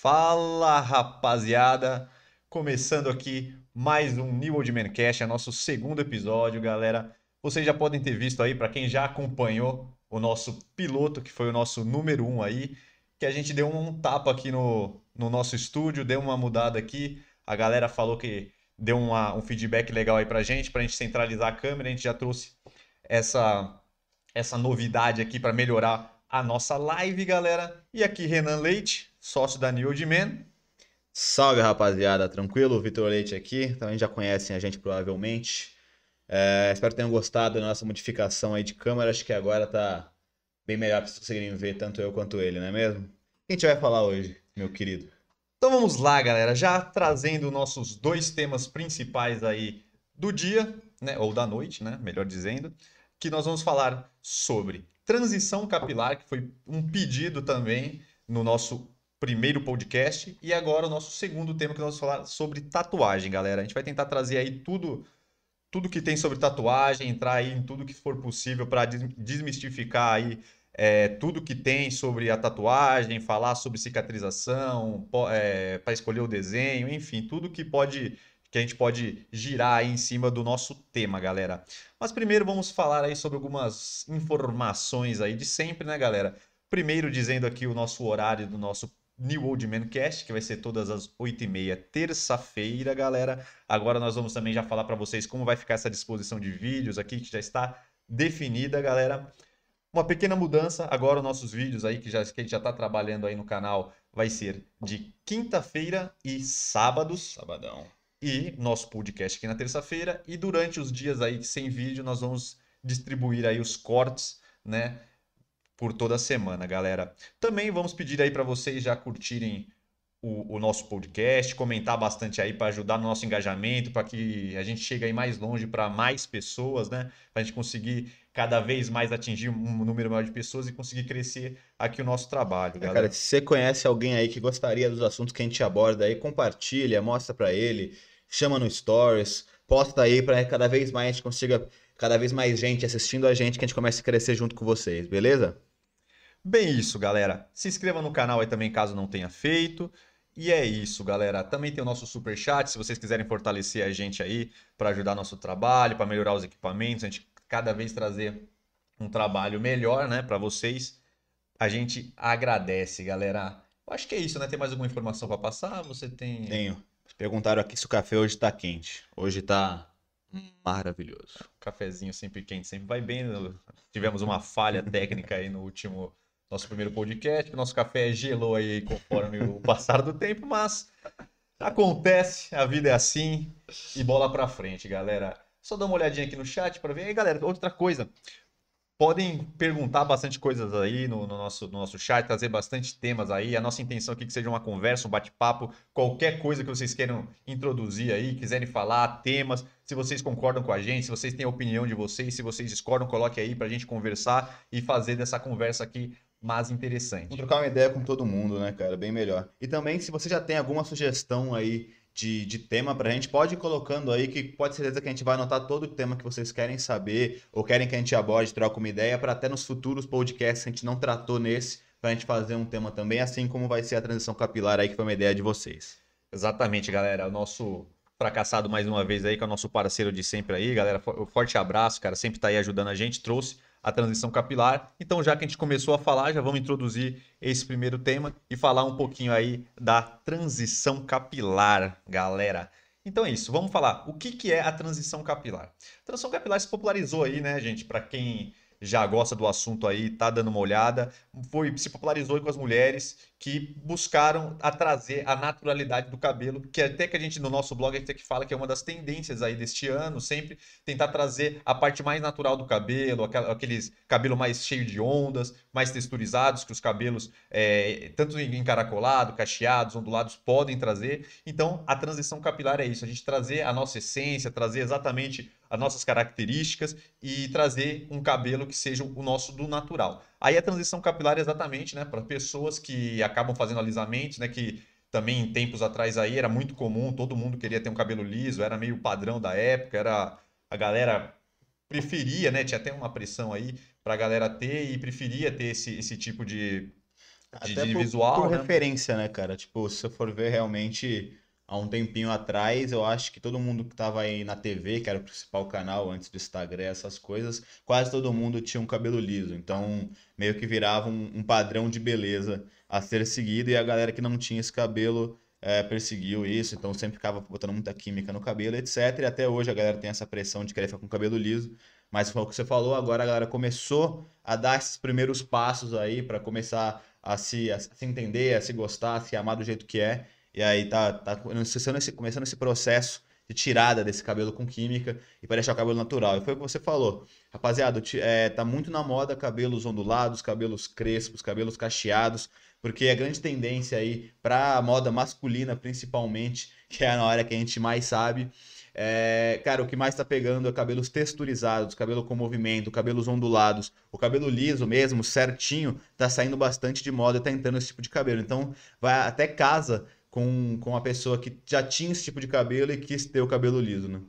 Fala rapaziada, começando aqui mais um New Old Man Cash, é nosso segundo episódio, galera. Vocês já podem ter visto aí, para quem já acompanhou o nosso piloto, que foi o nosso número um aí, que a gente deu um tapa aqui no, no nosso estúdio, deu uma mudada aqui. A galera falou que deu uma, um feedback legal aí pra gente, pra gente centralizar a câmera. A gente já trouxe essa, essa novidade aqui para melhorar a nossa live, galera. E aqui Renan Leite, sócio da New Old Man. Salve rapaziada, tranquilo? Vitor Leite aqui, também já conhecem a gente provavelmente. É, espero que tenham gostado da nossa modificação aí de câmera, acho que agora tá bem melhor para vocês conseguirem ver tanto eu quanto ele, não é mesmo? O que a gente vai falar hoje, meu querido? Então vamos lá, galera, já trazendo nossos dois temas principais aí do dia, né, ou da noite, né, melhor dizendo, que nós vamos falar sobre transição capilar, que foi um pedido também no nosso primeiro podcast, e agora o nosso segundo tema que nós vamos falar sobre tatuagem, galera. A gente vai tentar trazer aí tudo tudo que tem sobre tatuagem, entrar aí em tudo que for possível para desmistificar aí é, tudo que tem sobre a tatuagem, falar sobre cicatrização, é, para escolher o desenho, enfim, tudo que pode que a gente pode girar aí em cima do nosso tema, galera. Mas primeiro vamos falar aí sobre algumas informações aí de sempre, né, galera? Primeiro dizendo aqui o nosso horário do nosso New Old Man Cast, que vai ser todas as 8h30, terça-feira, galera. Agora nós vamos também já falar para vocês como vai ficar essa disposição de vídeos aqui, que já está definida, galera. Uma pequena mudança, agora os nossos vídeos aí, que, já, que a gente já está trabalhando aí no canal, vai ser de quinta-feira e sábados. Sabadão. E nosso podcast aqui na terça-feira. E durante os dias aí sem vídeo, nós vamos distribuir aí os cortes, né? Por toda a semana, galera. Também vamos pedir aí para vocês já curtirem o, o, nosso podcast, comentar bastante aí para ajudar no nosso engajamento, para que a gente chegue aí mais longe para mais pessoas, né? Para a gente conseguir cada vez mais atingir um número maior de pessoas e conseguir crescer aqui o nosso trabalho, é, Cara, se você conhece alguém aí que gostaria dos assuntos que a gente aborda aí, compartilha, mostra para ele, chama no Stories, posta aí para cada vez mais a gente consiga cada vez mais gente assistindo a gente que a gente comece a crescer junto com vocês, beleza? Bem isso, galera. Se inscreva no canal aí também caso não tenha feito. E é isso, galera. Também tem o nosso super chat, se vocês quiserem fortalecer a gente aí para ajudar nosso trabalho, para melhorar os equipamentos, a gente cada vez trazer um trabalho melhor, né, para vocês. A gente agradece, galera. Eu acho que é isso, né? Tem mais alguma informação para passar? Você tem Tenho. Perguntaram aqui se o café hoje está quente. Hoje está maravilhoso. Cafezinho sempre quente, sempre vai bem. Tivemos uma falha técnica aí no último nosso primeiro podcast, nosso café gelou aí conforme o passar do tempo, mas acontece, a vida é assim e bola pra frente, galera. Só dá uma olhadinha aqui no chat para ver. aí, galera, outra coisa. Podem perguntar bastante coisas aí no, no, nosso, no nosso chat, trazer bastante temas aí. A nossa intenção aqui é que seja uma conversa, um bate-papo, qualquer coisa que vocês queiram introduzir aí, quiserem falar, temas, se vocês concordam com a gente, se vocês têm a opinião de vocês, se vocês discordam, coloque aí para a gente conversar e fazer dessa conversa aqui mais interessante. Vamos trocar uma ideia com todo mundo, né, cara? Bem melhor. E também, se você já tem alguma sugestão aí de, de tema pra gente, pode ir colocando aí, que pode ser certeza que a gente vai anotar todo o tema que vocês querem saber, ou querem que a gente aborde, troque uma ideia, para até nos futuros podcasts a gente não tratou nesse, pra gente fazer um tema também, assim como vai ser a transição capilar aí, que foi uma ideia de vocês. Exatamente, galera. O nosso fracassado mais uma vez aí, que é o nosso parceiro de sempre aí, galera. Forte abraço, cara. Sempre tá aí ajudando a gente. Trouxe a transição capilar. Então, já que a gente começou a falar, já vamos introduzir esse primeiro tema e falar um pouquinho aí da transição capilar, galera. Então é isso, vamos falar o que, que é a transição capilar. A transição capilar se popularizou aí, né, gente? Para quem já gosta do assunto aí, tá dando uma olhada, foi se popularizou com as mulheres que buscaram a trazer a naturalidade do cabelo, que até que a gente no nosso blog a gente que fala que é uma das tendências aí deste ano, sempre tentar trazer a parte mais natural do cabelo, aqueles cabelo mais cheio de ondas, mais texturizados que os cabelos é, tanto encaracolado, cacheados, ondulados podem trazer. Então a transição capilar é isso, a gente trazer a nossa essência, trazer exatamente as nossas características e trazer um cabelo que seja o nosso do natural. Aí a transição capilar é exatamente, né, para pessoas que acabam fazendo alisamentos, né, que também em tempos atrás aí era muito comum, todo mundo queria ter um cabelo liso, era meio padrão da época, era a galera preferia, né, tinha até uma pressão aí para a galera ter e preferia ter esse, esse tipo de de, de por, visual, por né? referência, né, cara? Tipo, se você for ver realmente há um tempinho atrás, eu acho que todo mundo que tava aí na TV, que era o principal canal antes do Instagram, essas coisas, quase todo mundo tinha um cabelo liso. Então, meio que virava um, um padrão de beleza a ser seguido e a galera que não tinha esse cabelo é, perseguiu isso, então sempre ficava botando muita química no cabelo, etc. E até hoje a galera tem essa pressão de querer ficar com o cabelo liso. Mas foi o que você falou, agora a galera começou a dar esses primeiros passos aí para começar a se, a se entender, a se gostar, a se amar do jeito que é. E aí tá, tá começando esse, começando esse processo de tirada desse cabelo com química e para deixar o cabelo natural. E foi o que você falou. Rapaziada, é, tá muito na moda cabelos ondulados, cabelos crespos, cabelos cacheados, porque a grande tendência aí pra moda masculina, principalmente, que é na área que a gente mais sabe, é, cara, o que mais tá pegando é cabelos texturizados, cabelo com movimento, cabelos ondulados. O cabelo liso mesmo, certinho, tá saindo bastante de moda tá entrando esse tipo de cabelo. Então, vai até casa com, com uma pessoa que já tinha esse tipo de cabelo e quis ter o cabelo liso, né?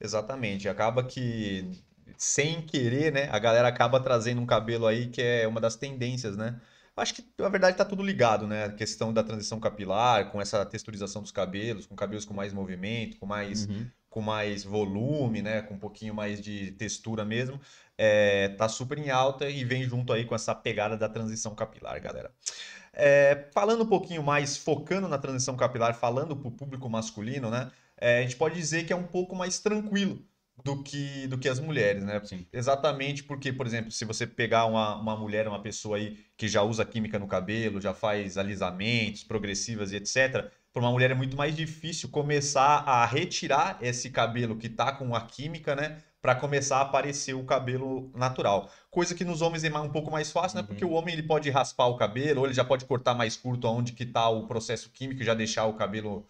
Exatamente. Acaba que, sem querer, né, a galera acaba trazendo um cabelo aí que é uma das tendências, né? Acho que, na verdade, tá tudo ligado, né? A questão da transição capilar, com essa texturização dos cabelos, com cabelos com mais movimento, com mais, Uhum. com mais volume, né? Com um pouquinho mais de textura mesmo. É, tá super em alta e vem junto aí com essa pegada da transição capilar, galera. É, falando um pouquinho mais, focando na transição capilar, falando para o público masculino, né? é, a gente pode dizer que é um pouco mais tranquilo do que, do que as mulheres, né? Sim. Exatamente porque, por exemplo, se você pegar uma, uma mulher, uma pessoa aí que já usa química no cabelo, já faz alisamentos, progressivas e etc., para uma mulher é muito mais difícil começar a retirar esse cabelo que tá com a química, né? Para começar a aparecer o cabelo natural. Coisa que nos homens é um pouco mais fácil, né? Uhum. Porque o homem ele pode raspar o cabelo, ou ele já pode cortar mais curto aonde que tá o processo químico e já deixar o cabelo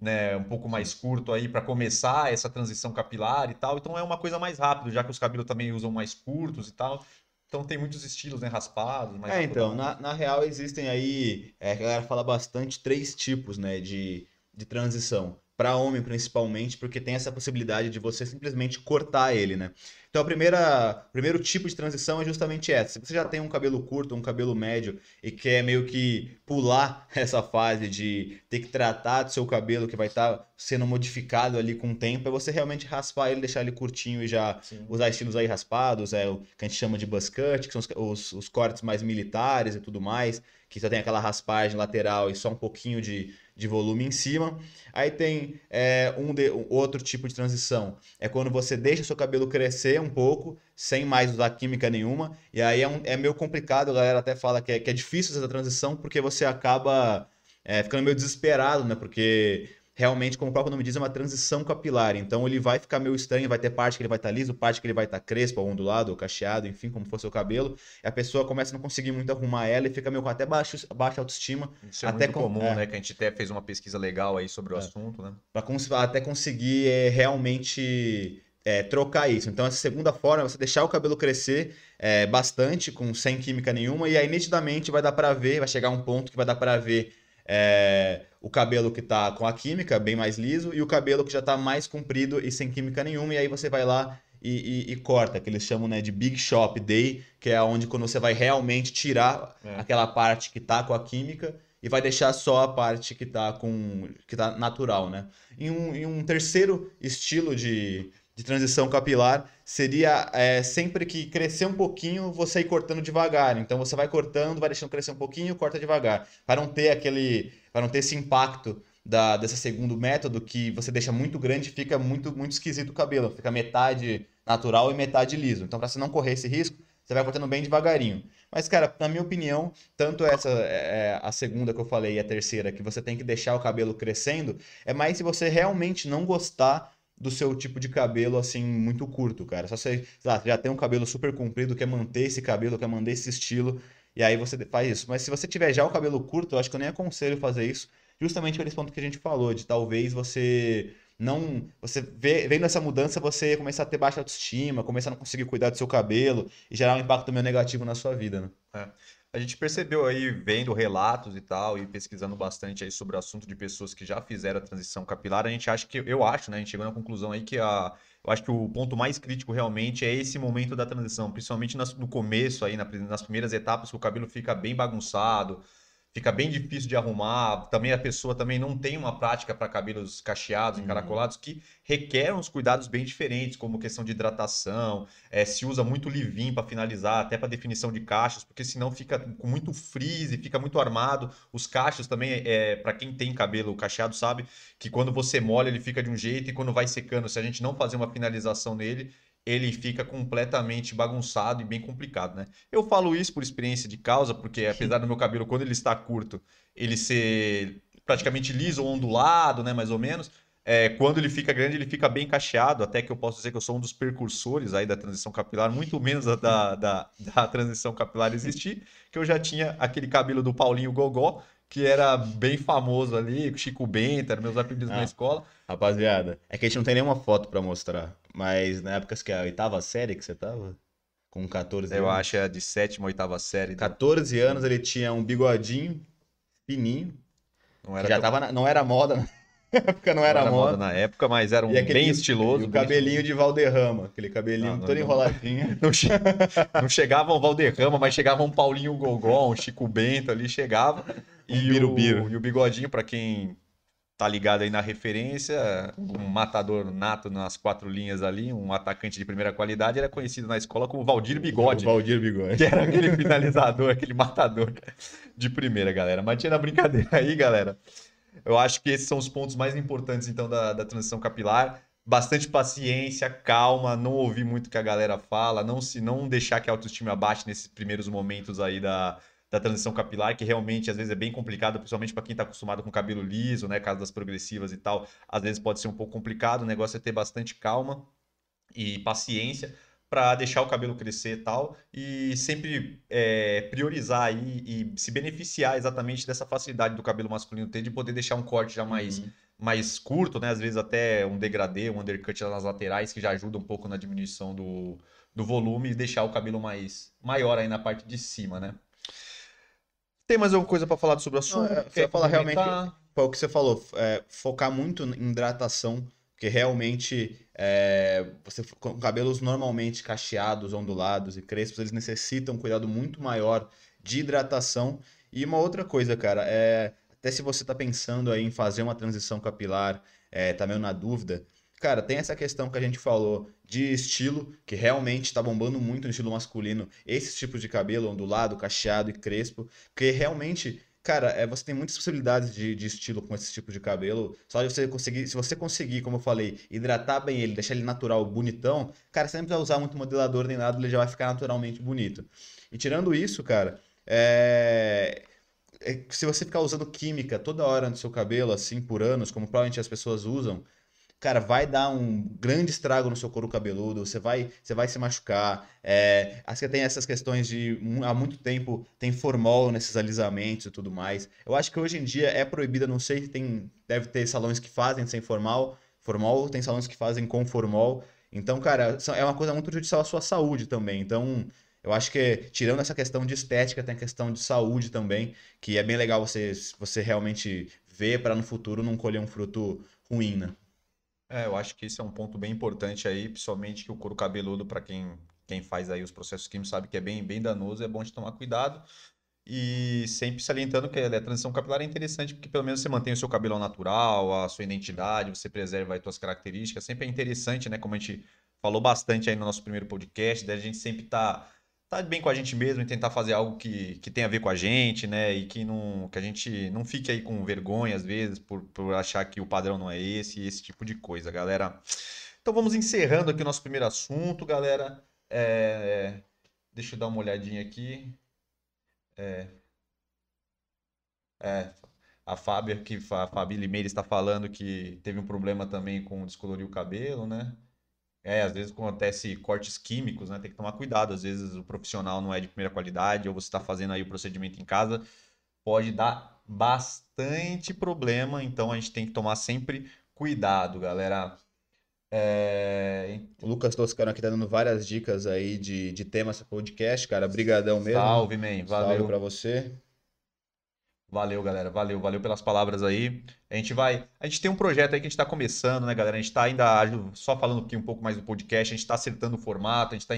né, um pouco mais curto aí para começar essa transição capilar e tal. Então é uma coisa mais rápida, já que os cabelos também usam mais curtos e tal. Então tem muitos estilos, né, raspados, mais É, então, na, na real existem aí, é, a galera fala bastante, três tipos, né, de, de transição. Para homem, principalmente, porque tem essa possibilidade de você simplesmente cortar ele, né? Então, a primeira, o primeiro tipo de transição é justamente essa. Se você já tem um cabelo curto, um cabelo médio e quer meio que pular essa fase de ter que tratar do seu cabelo que vai estar sendo modificado ali com o tempo, é você realmente raspar ele, deixar ele curtinho e já Sim. usar estilos aí raspados, é o que a gente chama de buzz cut, que são os, os- os cortes mais militares e tudo mais, que só tem aquela raspagem lateral e só um pouquinho de, de volume em cima. Aí tem é, um, de- outro tipo de transição, é quando você deixa seu cabelo crescer um pouco, sem mais usar química nenhuma, e aí é, um- é meio complicado, a galera até fala que é, que é difícil essa transição, porque você acaba é, ficando meio desesperado, né? Porque realmente, como o próprio nome diz, é uma transição capilar. Então ele vai ficar meio estranho, vai ter parte que ele vai estar liso, parte que ele vai estar crespo, ou ondulado, ou cacheado, enfim, como for seu cabelo. E a pessoa começa a não conseguir muito arrumar ela e fica meio com até baixo, baixa autoestima, Isso é Até muito com- comum, é. né? Que a gente até fez uma pesquisa legal aí sobre o É. assunto, né? para até conseguir é, realmente é, trocar isso. Então, essa segunda forma é você deixar o cabelo crescer é, bastante, com sem química nenhuma, e aí nitidamente vai dar para ver, vai chegar um ponto que vai dar para ver é, o cabelo que tá com a química, bem mais liso, e o cabelo que já tá mais comprido e sem química nenhuma, e aí você vai lá e, e- e corta, que eles chamam né, de Big Shop Day, que é onde quando você vai realmente tirar É. aquela parte que tá com a química e vai deixar só a parte que tá com que tá natural, né? E um, e um terceiro estilo de, de transição capilar seria é, sempre que crescer um pouquinho, você ir cortando devagar. Então você vai cortando, vai deixando crescer um pouquinho, corta devagar, para não ter aquele, para não ter esse impacto da, desse segundo método que você deixa muito grande, fica muito muito esquisito o cabelo, fica metade natural e metade liso. Então para você não correr esse risco, você vai cortando bem devagarinho. Mas, cara, na minha opinião, tanto essa é, a segunda que eu falei e a terceira, que você tem que deixar o cabelo crescendo, é mais se você realmente não gostar do seu tipo de cabelo assim muito curto, cara. Só você, lá, já tem um cabelo super comprido, quer manter esse cabelo, quer manter esse estilo, e aí você faz isso. Mas se você tiver já o cabelo curto, eu acho que eu nem aconselho fazer isso, justamente por esse ponto que a gente falou, de talvez você não, você vê, vendo essa mudança, você começar a ter baixa autoestima, começar a não conseguir cuidar do seu cabelo e gerar um impacto meio negativo na sua vida, né? A gente percebeu aí, vendo relatos e tal, e pesquisando bastante aí sobre o assunto de pessoas que já fizeram a transição capilar, a gente acha que, eu acho, né? A gente chegou na conclusão aí que a, Eu acho que o ponto mais crítico realmente é esse momento da transição, principalmente nas- no começo aí, na- nas primeiras etapas, que o cabelo fica bem bagunçado, fica bem difícil de arrumar. Também a pessoa também não tem uma prática para cabelos cacheados, Uhum. encaracolados, que requer uns cuidados bem diferentes, como questão de hidratação, é, se usa muito leave-in para finalizar, até para definição de cachos, porque senão fica com muito frizz, fica muito armado. Os cachos também, é, para quem tem cabelo cacheado, sabe que quando você molha ele fica de um jeito e quando vai secando, se a gente não fazer uma finalização nele, ele fica completamente bagunçado e bem complicado, né? Eu falo isso por experiência de causa, porque apesar do meu cabelo, quando ele está curto, ele ser praticamente liso ou ondulado, né, mais ou menos, é, quando ele fica grande, ele fica bem cacheado, até que eu posso dizer que eu sou um dos precursores aí da transição capilar, muito menos da, da, da, da transição capilar existir, que eu já tinha aquele cabelo do Paulinho Gogó, que era bem famoso ali, Chico Bento, eram meus apelidos na Ah. escola. Rapaziada, é que a gente não tem nenhuma foto pra mostrar, mas na época que é a oitava série que você tava, com 14 Eu anos. acho que era de sétima, oitava série. 14 anos ele tinha um bigodinho fininho, Não era já tão- tava na- não era moda na época, não não era, era moda moda. na época, mas era um aquele- bem estiloso. E o cabelinho de Valderrama, aquele cabelinho Não, não, todo enroladinho. Não, che- não chegava um Valderrama, mas chegava um Paulinho Gogó, um Chico Bento ali, chegava. Um E, birubiru. o, e o bigodinho, pra quem tá ligado aí na referência, um matador nato nas quatro linhas ali, um atacante de primeira qualidade, era conhecido na escola como Valdir Bigode. O Valdir Bigode. Que era aquele finalizador, aquele matador de primeira, galera. Mas tinha na brincadeira aí, galera. Eu acho que esses são os pontos mais importantes, então, da, da transição capilar. Bastante paciência, calma, não ouvir muito o que a galera fala, não se não deixar que a autoestima abaixe nesses primeiros momentos aí da, da transição capilar, que realmente às vezes é bem complicado, principalmente para quem está acostumado com cabelo liso, né, caso das progressivas e tal, às vezes pode ser um pouco complicado. O negócio é ter bastante calma e paciência para deixar o cabelo crescer e tal, e sempre é, priorizar aí e se beneficiar exatamente dessa facilidade do cabelo masculino ter de poder deixar um corte já mais, Uhum. mais curto, né? Às vezes até um degradê, um undercut nas laterais, que já ajuda um pouco na diminuição do, do volume e deixar o cabelo mais maior aí na parte de cima, né? Tem mais alguma coisa para falar sobre o assunto? Não, é, Quer vai falar realmente-? Foi o que você falou, é, focar muito em hidratação, porque realmente é, você com cabelos normalmente cacheados, ondulados e crespos, eles necessitam um cuidado muito maior de hidratação. E uma outra coisa, cara, é até se você tá pensando aí em fazer uma transição capilar, é, tá meio na dúvida, cara, tem essa questão que a gente falou de estilo, que realmente tá bombando muito no estilo masculino, esses tipos de cabelo ondulado, cacheado e crespo, porque realmente Cara, é, você tem muitas possibilidades de, de estilo com esse tipo de cabelo. Só de você conseguir, se você conseguir, como eu falei, hidratar bem ele, deixar ele natural, bonitão, cara, você nem precisa usar muito modelador nem nada, ele já vai ficar naturalmente bonito. E tirando isso, cara, é, é, se você ficar usando química toda hora no seu cabelo, assim, por anos, como provavelmente as pessoas usam, cara, vai dar um grande estrago no seu couro cabeludo, você vai, você vai se machucar. É, que tem essas questões de há muito tempo tem formol nesses alisamentos e tudo mais. Eu acho que hoje em dia é proibida, não sei se tem, deve ter salões que fazem sem formal, formol, tem salões que fazem com formol. Então, cara, é uma coisa muito prejudicial à sua saúde também. Então, eu acho que tirando essa questão de estética, tem a questão de saúde também, que é bem legal você, você realmente ver para no futuro não colher um fruto ruim, né? É, eu acho que esse é um ponto bem importante aí, principalmente que o couro cabeludo, para quem, quem faz aí os processos químicos, sabe que é bem, bem danoso, é bom de tomar cuidado. E sempre salientando que a transição capilar é interessante, porque pelo menos você mantém o seu cabelo natural, a sua identidade, você preserva as suas características. Sempre é interessante, né? Como a gente falou bastante aí no nosso primeiro podcast, da gente sempre tá, tá bem com a gente mesmo e tentar fazer algo que, que tenha a ver com a gente, né? E que, não, que a gente não fique aí com vergonha, às vezes, por, por achar que o padrão não é esse, esse tipo de coisa, galera. Então vamos encerrando aqui o nosso primeiro assunto, galera. É, Deixa eu dar uma olhadinha aqui. É, é, a Fábio aqui, a Fabi Limeira está falando que teve um problema também com descolorir o cabelo, né? É, às vezes acontece cortes químicos, né? Tem que tomar cuidado. Às vezes o profissional não é de primeira qualidade, ou você está fazendo aí o procedimento em casa, pode dar bastante problema. Então a gente tem que tomar sempre cuidado, galera. É, O Lucas Toscano aqui tá dando várias dicas aí de, de temas para podcast, cara. Brigadão mesmo. Salve, man. Salve Valeu. pra você. Valeu, galera. Valeu, valeu pelas palavras aí. A gente vai. A gente tem um projeto aí que a gente está começando, né, galera? A gente está ainda só falando aqui um pouco mais do podcast, a gente está acertando o formato, a gente está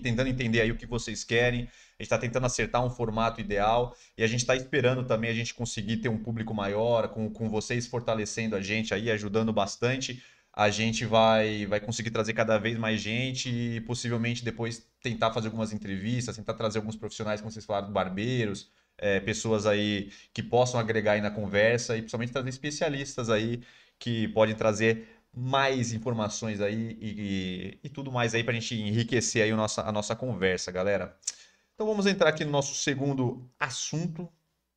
tentando entender aí o que vocês querem, a gente está tentando acertar um formato ideal e a gente está esperando também a gente conseguir ter um público maior, com, com vocês fortalecendo a gente aí, ajudando bastante. A gente vai, vai conseguir trazer cada vez mais gente e possivelmente depois tentar fazer algumas entrevistas, tentar trazer alguns profissionais, como vocês falaram, barbeiros é, pessoas aí que possam agregar aí na conversa e principalmente trazer especialistas aí que podem trazer mais informações aí e, e, e tudo mais aí para a gente enriquecer aí a nossa, a nossa conversa, galera. Então vamos entrar aqui no nosso segundo assunto,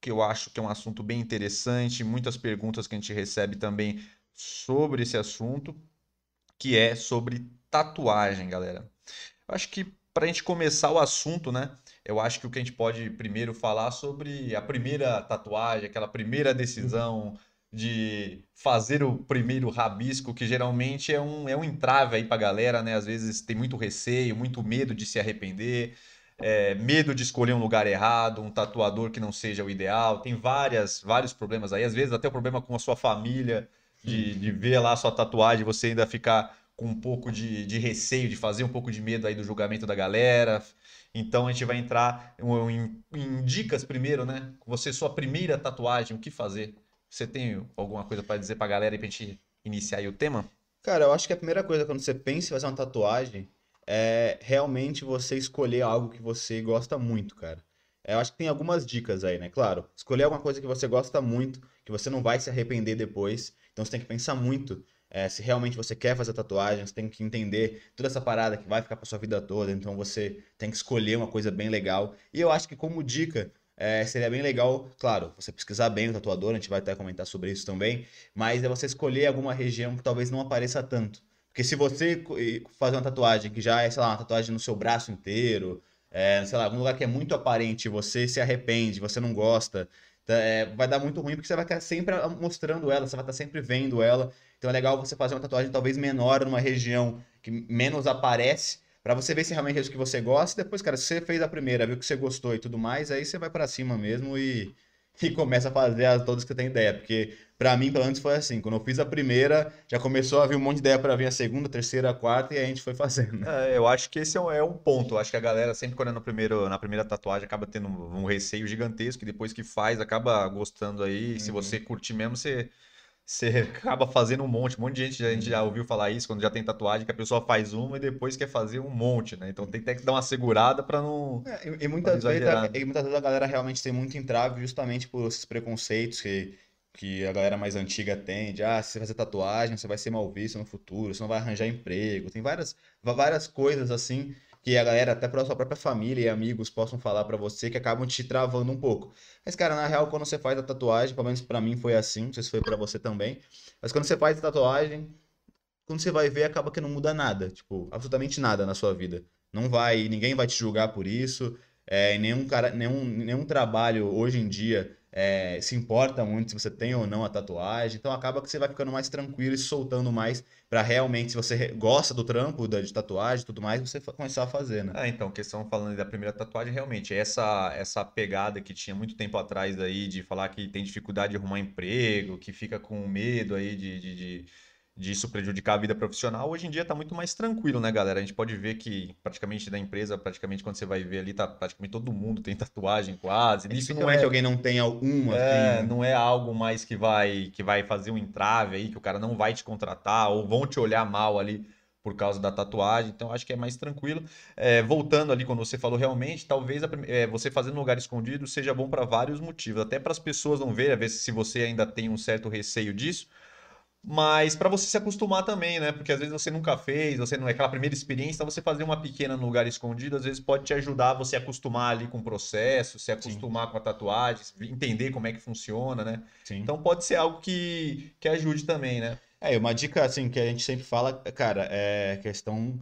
que eu acho que é um assunto bem interessante, muitas perguntas que a gente recebe também sobre esse assunto, que é sobre tatuagem, galera. Eu acho que para a gente começar o assunto, né? Eu acho que o que a gente pode primeiro falar sobre a primeira tatuagem, aquela primeira decisão de fazer o primeiro rabisco, que geralmente é um, é um entrave aí pra galera, né? Às vezes tem muito receio, muito medo de se arrepender, é, medo de escolher um lugar errado, um tatuador que não seja o ideal. Tem várias, vários problemas aí, às vezes até o problema com a sua família, de, de ver lá a sua tatuagem e você ainda ficar com um pouco de, de receio, de fazer um pouco de medo aí do julgamento da galera. Então a gente vai entrar em, em dicas primeiro, né? Você, sua primeira tatuagem, o que fazer? Você tem alguma coisa para dizer para a galera e pra gente iniciar aí o tema? Cara, eu acho que a primeira coisa quando você pensa em fazer uma tatuagem é realmente você escolher algo que você gosta muito, cara. Eu acho que tem algumas dicas aí, né? Claro, escolher alguma coisa que você gosta muito, que você não vai se arrepender depois. Então você tem que pensar muito é, se realmente você quer fazer tatuagem, você tem que entender toda essa parada que vai ficar pra sua vida toda. Então você tem que escolher uma coisa bem legal. E eu acho que como dica, é, seria bem legal, claro, você pesquisar bem o tatuador, a gente vai até comentar sobre isso também, mas é você escolher alguma região que talvez não apareça tanto. Porque se você fazer uma tatuagem que já é, sei lá, uma tatuagem no seu braço inteiro, é, sei lá, algum lugar que é muito aparente, você se arrepende, você não gosta, é, vai dar muito ruim porque você vai estar sempre mostrando ela, você vai estar sempre vendo ela. Então é legal você fazer uma tatuagem talvez menor numa região que menos aparece, para você ver se realmente é isso que você gosta. E depois, cara, se você fez a primeira, viu que você gostou e tudo mais, aí você vai para cima mesmo e, e começa a fazer as todas que você tem ideia. Porque para mim, pelo menos, foi assim. Quando eu fiz a primeira, já começou a vir um monte de ideia para vir a segunda, a terceira, a quarta e a gente foi fazendo. É, eu acho que esse é um, é um ponto. Eu acho que a galera, sempre quando é no primeiro, na primeira tatuagem, acaba tendo um, um receio gigantesco e depois que faz, acaba gostando aí. Uhum. Se você curtir mesmo, você você acaba fazendo um monte. Um monte de gente, a gente já ouviu falar isso quando já tem tatuagem, que a pessoa faz uma e depois quer fazer um monte, né? Então tem que dar uma segurada para não. É, e, e, muitas vezes, e muitas vezes a galera realmente tem muito entrave justamente por esses preconceitos que, que a galera mais antiga tem, de ah, se você fazer tatuagem, você vai ser mal visto no futuro, você não vai arranjar emprego. Tem várias, várias coisas assim que a galera, até para sua própria família e amigos, possam falar para você que acabam te travando um pouco. Mas, cara, na real, quando você faz a tatuagem, pelo menos para mim foi assim, não sei se foi para você também, mas quando você faz a tatuagem, quando você vai ver, acaba que não muda nada, tipo, absolutamente nada na sua vida. Não vai, ninguém vai te julgar por isso, é, nenhum, cara, nenhum, nenhum trabalho hoje em dia é, se importa muito se você tem ou não a tatuagem. Então acaba que você vai ficando mais tranquilo e soltando mais para realmente, se você gosta do trampo de tatuagem e tudo mais, você começar a fazer, né? É, então, questão falando da primeira tatuagem, realmente, essa, essa pegada que tinha muito tempo atrás aí de falar que tem dificuldade de arrumar emprego, que fica com medo aí de, de, de disso prejudicar a vida profissional, hoje em dia está muito mais tranquilo, né, galera? A gente pode ver que praticamente da empresa, praticamente quando você vai ver ali, tá praticamente todo mundo tem tatuagem quase. Isso não é que alguém não tem alguma. É, assim. não é algo mais que vai que vai fazer um entrave aí, que o cara não vai te contratar ou vão te olhar mal ali por causa da tatuagem, então acho que é mais tranquilo. É, voltando ali quando você falou realmente, talvez a, é, você fazendo um lugar escondido seja bom para vários motivos, até para as pessoas não verem, a ver se você ainda tem um certo receio disso mas para você se acostumar também, né? Porque às vezes você nunca fez, você não é aquela primeira experiência, então você fazer uma pequena no lugar escondido, às vezes pode te ajudar a você acostumar ali com o processo, se acostumar Sim. com a tatuagem, entender como é que funciona, né? Sim. Então pode ser algo que, que ajude também, né? É, uma dica assim que a gente sempre fala, cara, é questão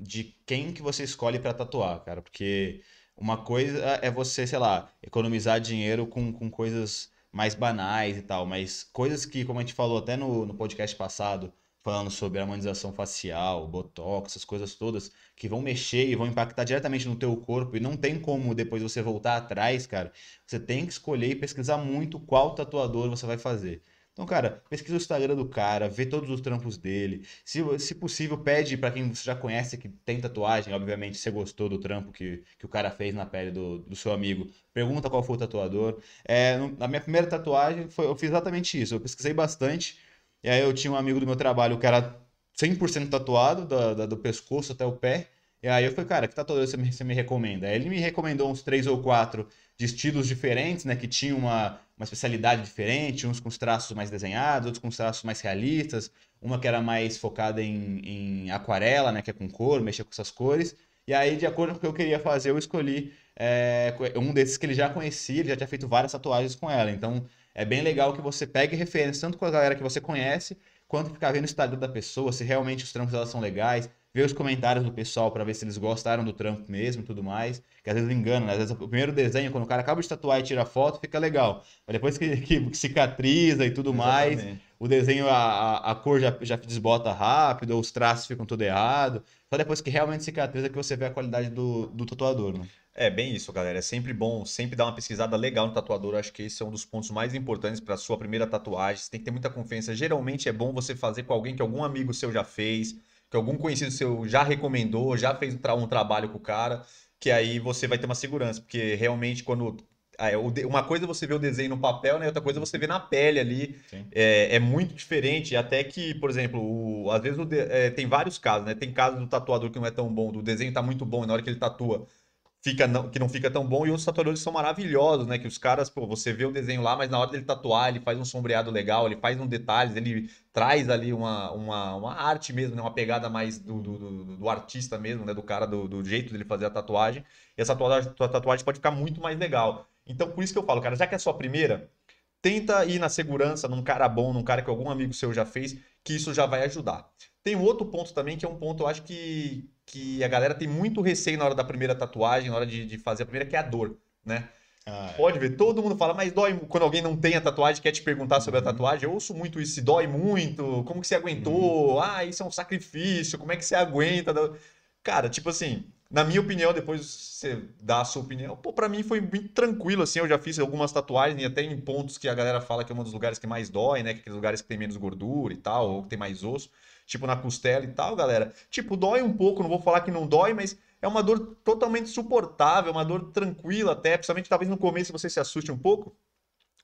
de quem que você escolhe para tatuar, cara, porque uma coisa é você, sei lá, economizar dinheiro com, com coisas mais banais e tal, mas coisas que, como a gente falou até no, no podcast passado, falando sobre harmonização facial, botox, essas coisas todas que vão mexer e vão impactar diretamente no teu corpo e não tem como depois você voltar atrás, cara. Você tem que escolher e pesquisar muito qual tatuador você vai fazer. Então, cara, pesquisa o Instagram do cara, vê todos os trampos dele. Se, se possível, pede para quem você já conhece que tem tatuagem, obviamente, se gostou do trampo que, que o cara fez na pele do, do seu amigo, pergunta qual foi o tatuador. É, na minha primeira tatuagem, foi, eu fiz exatamente isso. Eu pesquisei bastante, e aí eu tinha um amigo do meu trabalho que era 100% tatuado, do, do, do pescoço até o pé. E aí eu falei, cara, que tatuador você me, você me recomenda? Aí ele me recomendou uns três ou quatro de estilos diferentes, né? Que tinham uma, uma especialidade diferente, uns com os traços mais desenhados, outros com os traços mais realistas, uma que era mais focada em, em aquarela, né? Que é com cor, mexer com essas cores. E aí, de acordo com o que eu queria fazer, eu escolhi é, um desses que ele já conhecia, ele já tinha feito várias tatuagens com ela. Então, é bem legal que você pegue referência tanto com a galera que você conhece, quanto ficar vendo o Instagram da pessoa, se realmente os trampos dela são legais, ver os comentários do pessoal para ver se eles gostaram do trampo mesmo e tudo mais. Que às vezes engana, né? Às vezes o primeiro desenho, quando o cara acaba de tatuar e tira foto, fica legal. Mas depois que, que cicatriza e tudo Exatamente. mais, o desenho, a, a cor já, já desbota rápido, os traços ficam tudo errado. Só depois que realmente cicatriza que você vê a qualidade do, do tatuador, né? É bem isso, galera. É sempre bom, sempre dar uma pesquisada legal no tatuador. Acho que esse é um dos pontos mais importantes para sua primeira tatuagem. Você tem que ter muita confiança. Geralmente é bom você fazer com alguém que algum amigo seu já fez, que algum conhecido seu já recomendou, já fez um trabalho com o cara, que aí você vai ter uma segurança, porque realmente quando é, uma coisa é você vê o desenho no papel, né? Outra coisa é você vê na pele ali. É, é, muito diferente. Até que, por exemplo, o, às vezes de, é, tem vários casos, né? Tem casos do tatuador que não é tão bom, do desenho tá muito bom, e na hora que ele tatua, fica não, que não fica tão bom, e outros tatuadores são maravilhosos, né? Que os caras, pô, você vê o desenho lá, mas na hora dele tatuar, ele faz um sombreado legal, ele faz um detalhes, ele traz ali uma, uma, uma arte mesmo, né? Uma pegada mais do, do, do, do artista mesmo, né? Do cara, do, do, jeito dele fazer a tatuagem. E essa tatuagem, tatuagem pode ficar muito mais legal. Então, por isso que eu falo, cara, já que é a sua primeira, tenta ir na segurança, num cara bom, num cara que algum amigo seu já fez, que isso já vai ajudar. Tem um outro ponto também, que é um ponto, eu acho que, que a galera tem muito receio na hora da primeira tatuagem, na hora de, de fazer a primeira, que é a dor, né? Ah, é. Pode ver, todo mundo fala, mas dói quando alguém não tem a tatuagem, quer te perguntar sobre uhum. a tatuagem. Eu ouço muito isso, se dói muito, como que você aguentou? Uhum. Ah, isso é um sacrifício, como é que você aguenta? Cara, tipo assim, na minha opinião, depois você dá a sua opinião, pô, pra mim foi muito tranquilo, assim, eu já fiz algumas tatuagens, e até em pontos que a galera fala que é um dos lugares que mais dói, né, que é aqueles lugares que tem menos gordura e tal, ou que tem mais osso tipo na costela e tal, galera. Tipo, dói um pouco, não vou falar que não dói, mas é uma dor totalmente suportável, uma dor tranquila até, principalmente talvez no começo você se assuste um pouco,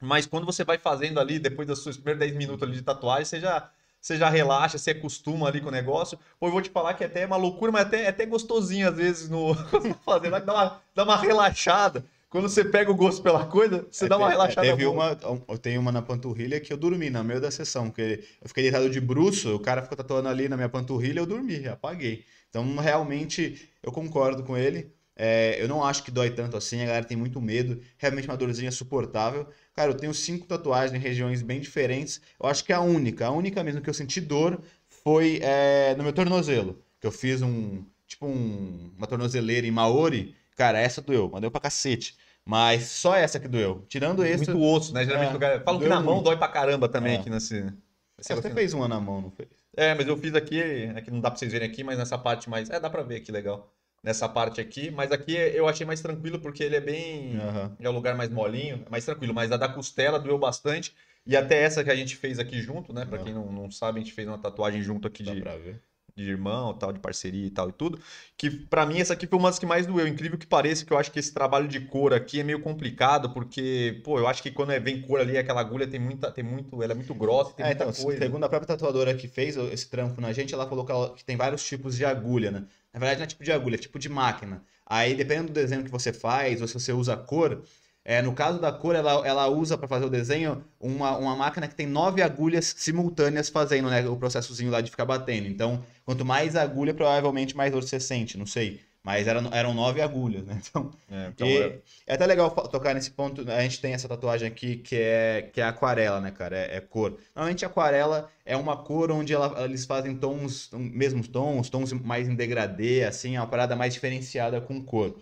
mas quando você vai fazendo ali, depois dos seus primeiros 10 minutos ali de tatuagem, você já, você já relaxa, você acostuma ali com o negócio. Ou eu vou te falar que até é uma loucura, mas até, é até gostosinho às vezes no fazendo, dá uma, dá uma relaxada. Quando você pega o gosto pela coisa, você é, dá uma é, relaxada. Teve boa. uma, eu tenho uma na panturrilha que eu dormi no meio da sessão, porque eu fiquei deitado de bruxo, o cara ficou tatuando ali na minha panturrilha, eu dormi, apaguei. Então, realmente, eu concordo com ele. É, eu não acho que dói tanto assim, a galera tem muito medo. Realmente uma dorzinha suportável. Cara, eu tenho cinco tatuagens em regiões bem diferentes. Eu acho que a única, a única mesmo que eu senti dor foi é, no meu tornozelo. Que eu fiz um, tipo um, uma tornozeleira em Maori Cara, essa doeu, mas deu pra cacete. Mas só essa que doeu. Tirando esse. Muito osso, né? Geralmente é, o cara. Falam que na mão dói pra caramba também é. aqui nesse. Você até fez uma na mão, não fez? É, mas eu fiz aqui, aqui não dá pra vocês verem aqui, mas nessa parte mais. É, dá pra ver aqui legal. Nessa parte aqui, mas aqui eu achei mais tranquilo porque ele é bem. Uhum. É o lugar mais molinho, mais tranquilo. Mas a da costela doeu bastante. E até essa que a gente fez aqui junto, né? Pra uhum. quem não, não sabe, a gente fez uma tatuagem junto aqui dá de. Pra ver de irmão, tal, de parceria e tal e tudo. Que para mim essa aqui foi uma das que mais doeu. Incrível que pareça, que eu acho que esse trabalho de cor aqui é meio complicado, porque, pô, eu acho que quando é, vem cor ali, aquela agulha tem muita, tem muito, ela é muito grossa, tem é, muita então, coisa. Segundo a própria tatuadora que fez esse trampo na gente, ela falou que, ela, que tem vários tipos de agulha, né? Na verdade não é tipo de agulha, é tipo de máquina. Aí, dependendo do desenho que você faz, ou se você usa cor, é, no caso da cor, ela, ela usa para fazer o desenho uma, uma máquina que tem nove agulhas simultâneas fazendo né, o processozinho lá de ficar batendo. Então, quanto mais agulha, provavelmente mais dor você sente, não sei. Mas eram, eram nove agulhas, né? Então, é, então é... é... até legal tocar nesse ponto. A gente tem essa tatuagem aqui que é, que é aquarela, né, cara? É, é cor. Normalmente aquarela é uma cor onde ela, eles fazem tons, mesmos tons, tons mais em degradê, assim, é uma parada mais diferenciada com cor.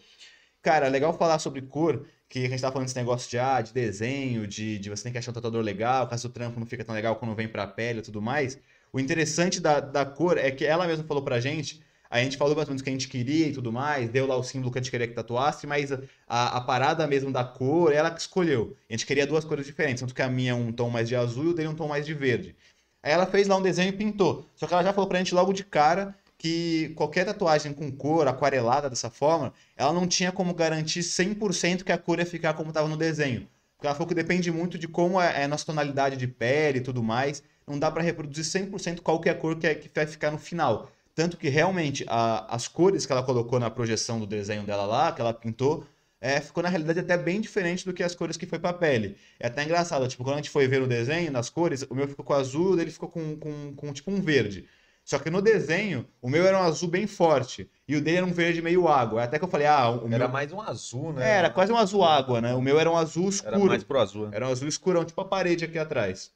Cara, legal falar sobre cor, que a gente tá falando desse negócio de, ah, de desenho, de, de você tem que achar um tatuador legal, caso o trampo não fica tão legal quando vem pra pele e tudo mais. O interessante da, da cor é que ela mesma falou pra gente, a gente falou mais ou menos que a gente queria e tudo mais, deu lá o símbolo que a gente queria que tatuasse, mas a, a parada mesmo da cor, ela que escolheu. A gente queria duas cores diferentes, tanto que a minha é um tom mais de azul e o dele é um tom mais de verde. Aí ela fez lá um desenho e pintou. Só que ela já falou pra gente logo de cara que qualquer tatuagem com cor, aquarelada dessa forma, ela não tinha como garantir 100% que a cor ia ficar como estava no desenho. Porque ela falou que depende muito de como é a nossa tonalidade de pele e tudo mais. Não dá para reproduzir 100% qual que é a cor que, é, que vai ficar no final. Tanto que realmente a, as cores que ela colocou na projeção do desenho dela lá, que ela pintou, é, ficou na realidade até bem diferente do que as cores que foi pra pele. É até engraçado, tipo, quando a gente foi ver o desenho, nas cores, o meu ficou com azul, o dele ficou com, com, com tipo um verde. Só que no desenho, o meu era um azul bem forte. E o dele era um verde meio água. Até que eu falei, ah, o Era meu... mais um azul, né? É, era quase um azul água, né? O meu era um azul escuro. Era mais pro azul. Era um azul escurão, tipo a parede aqui atrás.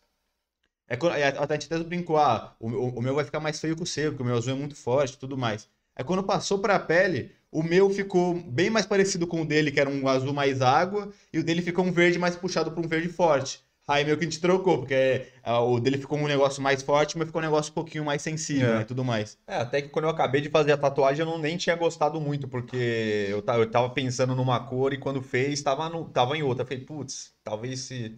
É quando, é, a gente até brincou, ah, o, o, meu vai ficar mais feio que o seu, porque o meu azul é muito forte e tudo mais. Aí quando passou pra pele, o meu ficou bem mais parecido com o dele, que era um azul mais água, e o dele ficou um verde mais puxado para um verde forte. Aí meio que a gente trocou, porque ah, o dele ficou um negócio mais forte, mas ficou um negócio um pouquinho mais sensível, É. né? Tudo mais. É, até que quando eu acabei de fazer a tatuagem, eu não, nem tinha gostado muito, porque eu, eu tava pensando numa cor e quando fez, tava, no, tava em outra. Eu falei, putz, talvez se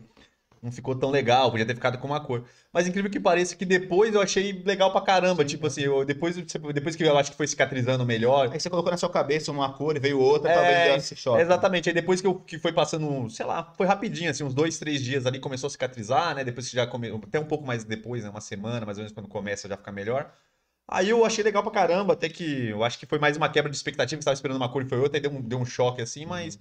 não ficou tão legal, podia ter ficado com uma cor. Mas incrível que pareça que depois eu achei legal pra caramba. Tipo assim, eu, depois, depois que eu acho que foi cicatrizando melhor. Aí você colocou na sua cabeça uma cor e veio outra, É, talvez desse choque. Exatamente, aí depois que, eu, que foi passando, sei lá, foi rapidinho, assim, uns dois, três dias ali, começou a cicatrizar, né? Depois que já come... até um pouco mais depois, né? Uma semana, mais ou menos, quando começa já fica melhor. Aí eu achei legal pra caramba, até que eu acho que foi mais uma quebra de expectativa, que você tava esperando uma cor e foi outra, aí deu um, deu um choque assim, mas,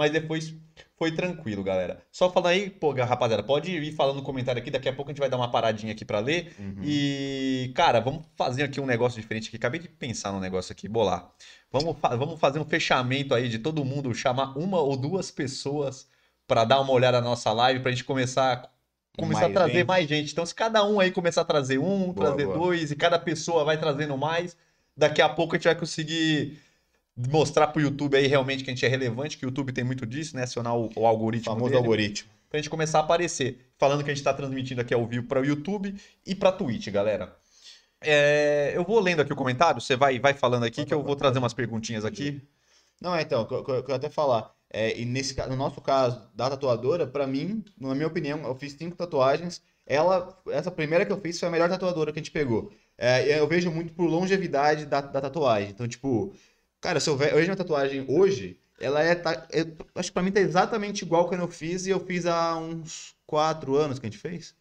mas depois foi tranquilo, galera. Só falando aí, pô, rapaziada, pode ir falando no comentário aqui, daqui a pouco a gente vai dar uma paradinha aqui pra ler. Uhum. E, cara, vamos fazer aqui um negócio diferente aqui. Acabei de pensar num negócio aqui, bolar. Vamos, vamos fazer um fechamento aí de todo mundo, chamar uma ou duas pessoas pra dar uma olhada na nossa live, pra gente começar, começar a Mais trazer gente. mais gente. Então, se cada um aí começar a trazer um, Boa, trazer boa. dois, e cada pessoa vai trazendo mais, daqui a pouco a gente vai conseguir mostrar pro YouTube aí realmente que a gente é relevante, que o YouTube tem muito disso, né? Acionar o, o O algoritmo famoso dele algoritmo. pra gente começar a aparecer. Falando que a gente tá transmitindo aqui ao vivo para o YouTube e pra Twitch, galera. É, eu vou lendo aqui o comentário, você vai, vai falando aqui que eu vou trazer umas perguntinhas aqui. Não, é, então, o que eu, que eu- que eu ia até falar. É, e nesse, no nosso caso, da tatuadora, pra mim, na minha opinião, eu fiz cinco tatuagens. Ela, essa primeira que eu fiz foi a melhor tatuadora que a gente pegou. É, eu vejo muito por longevidade da, da tatuagem. Então, tipo, cara, se eu vejo uma tatuagem hoje, ela é, tá- eu acho que pra mim tá exatamente igual quando eu fiz, e eu fiz há uns quatro anos que a gente fez.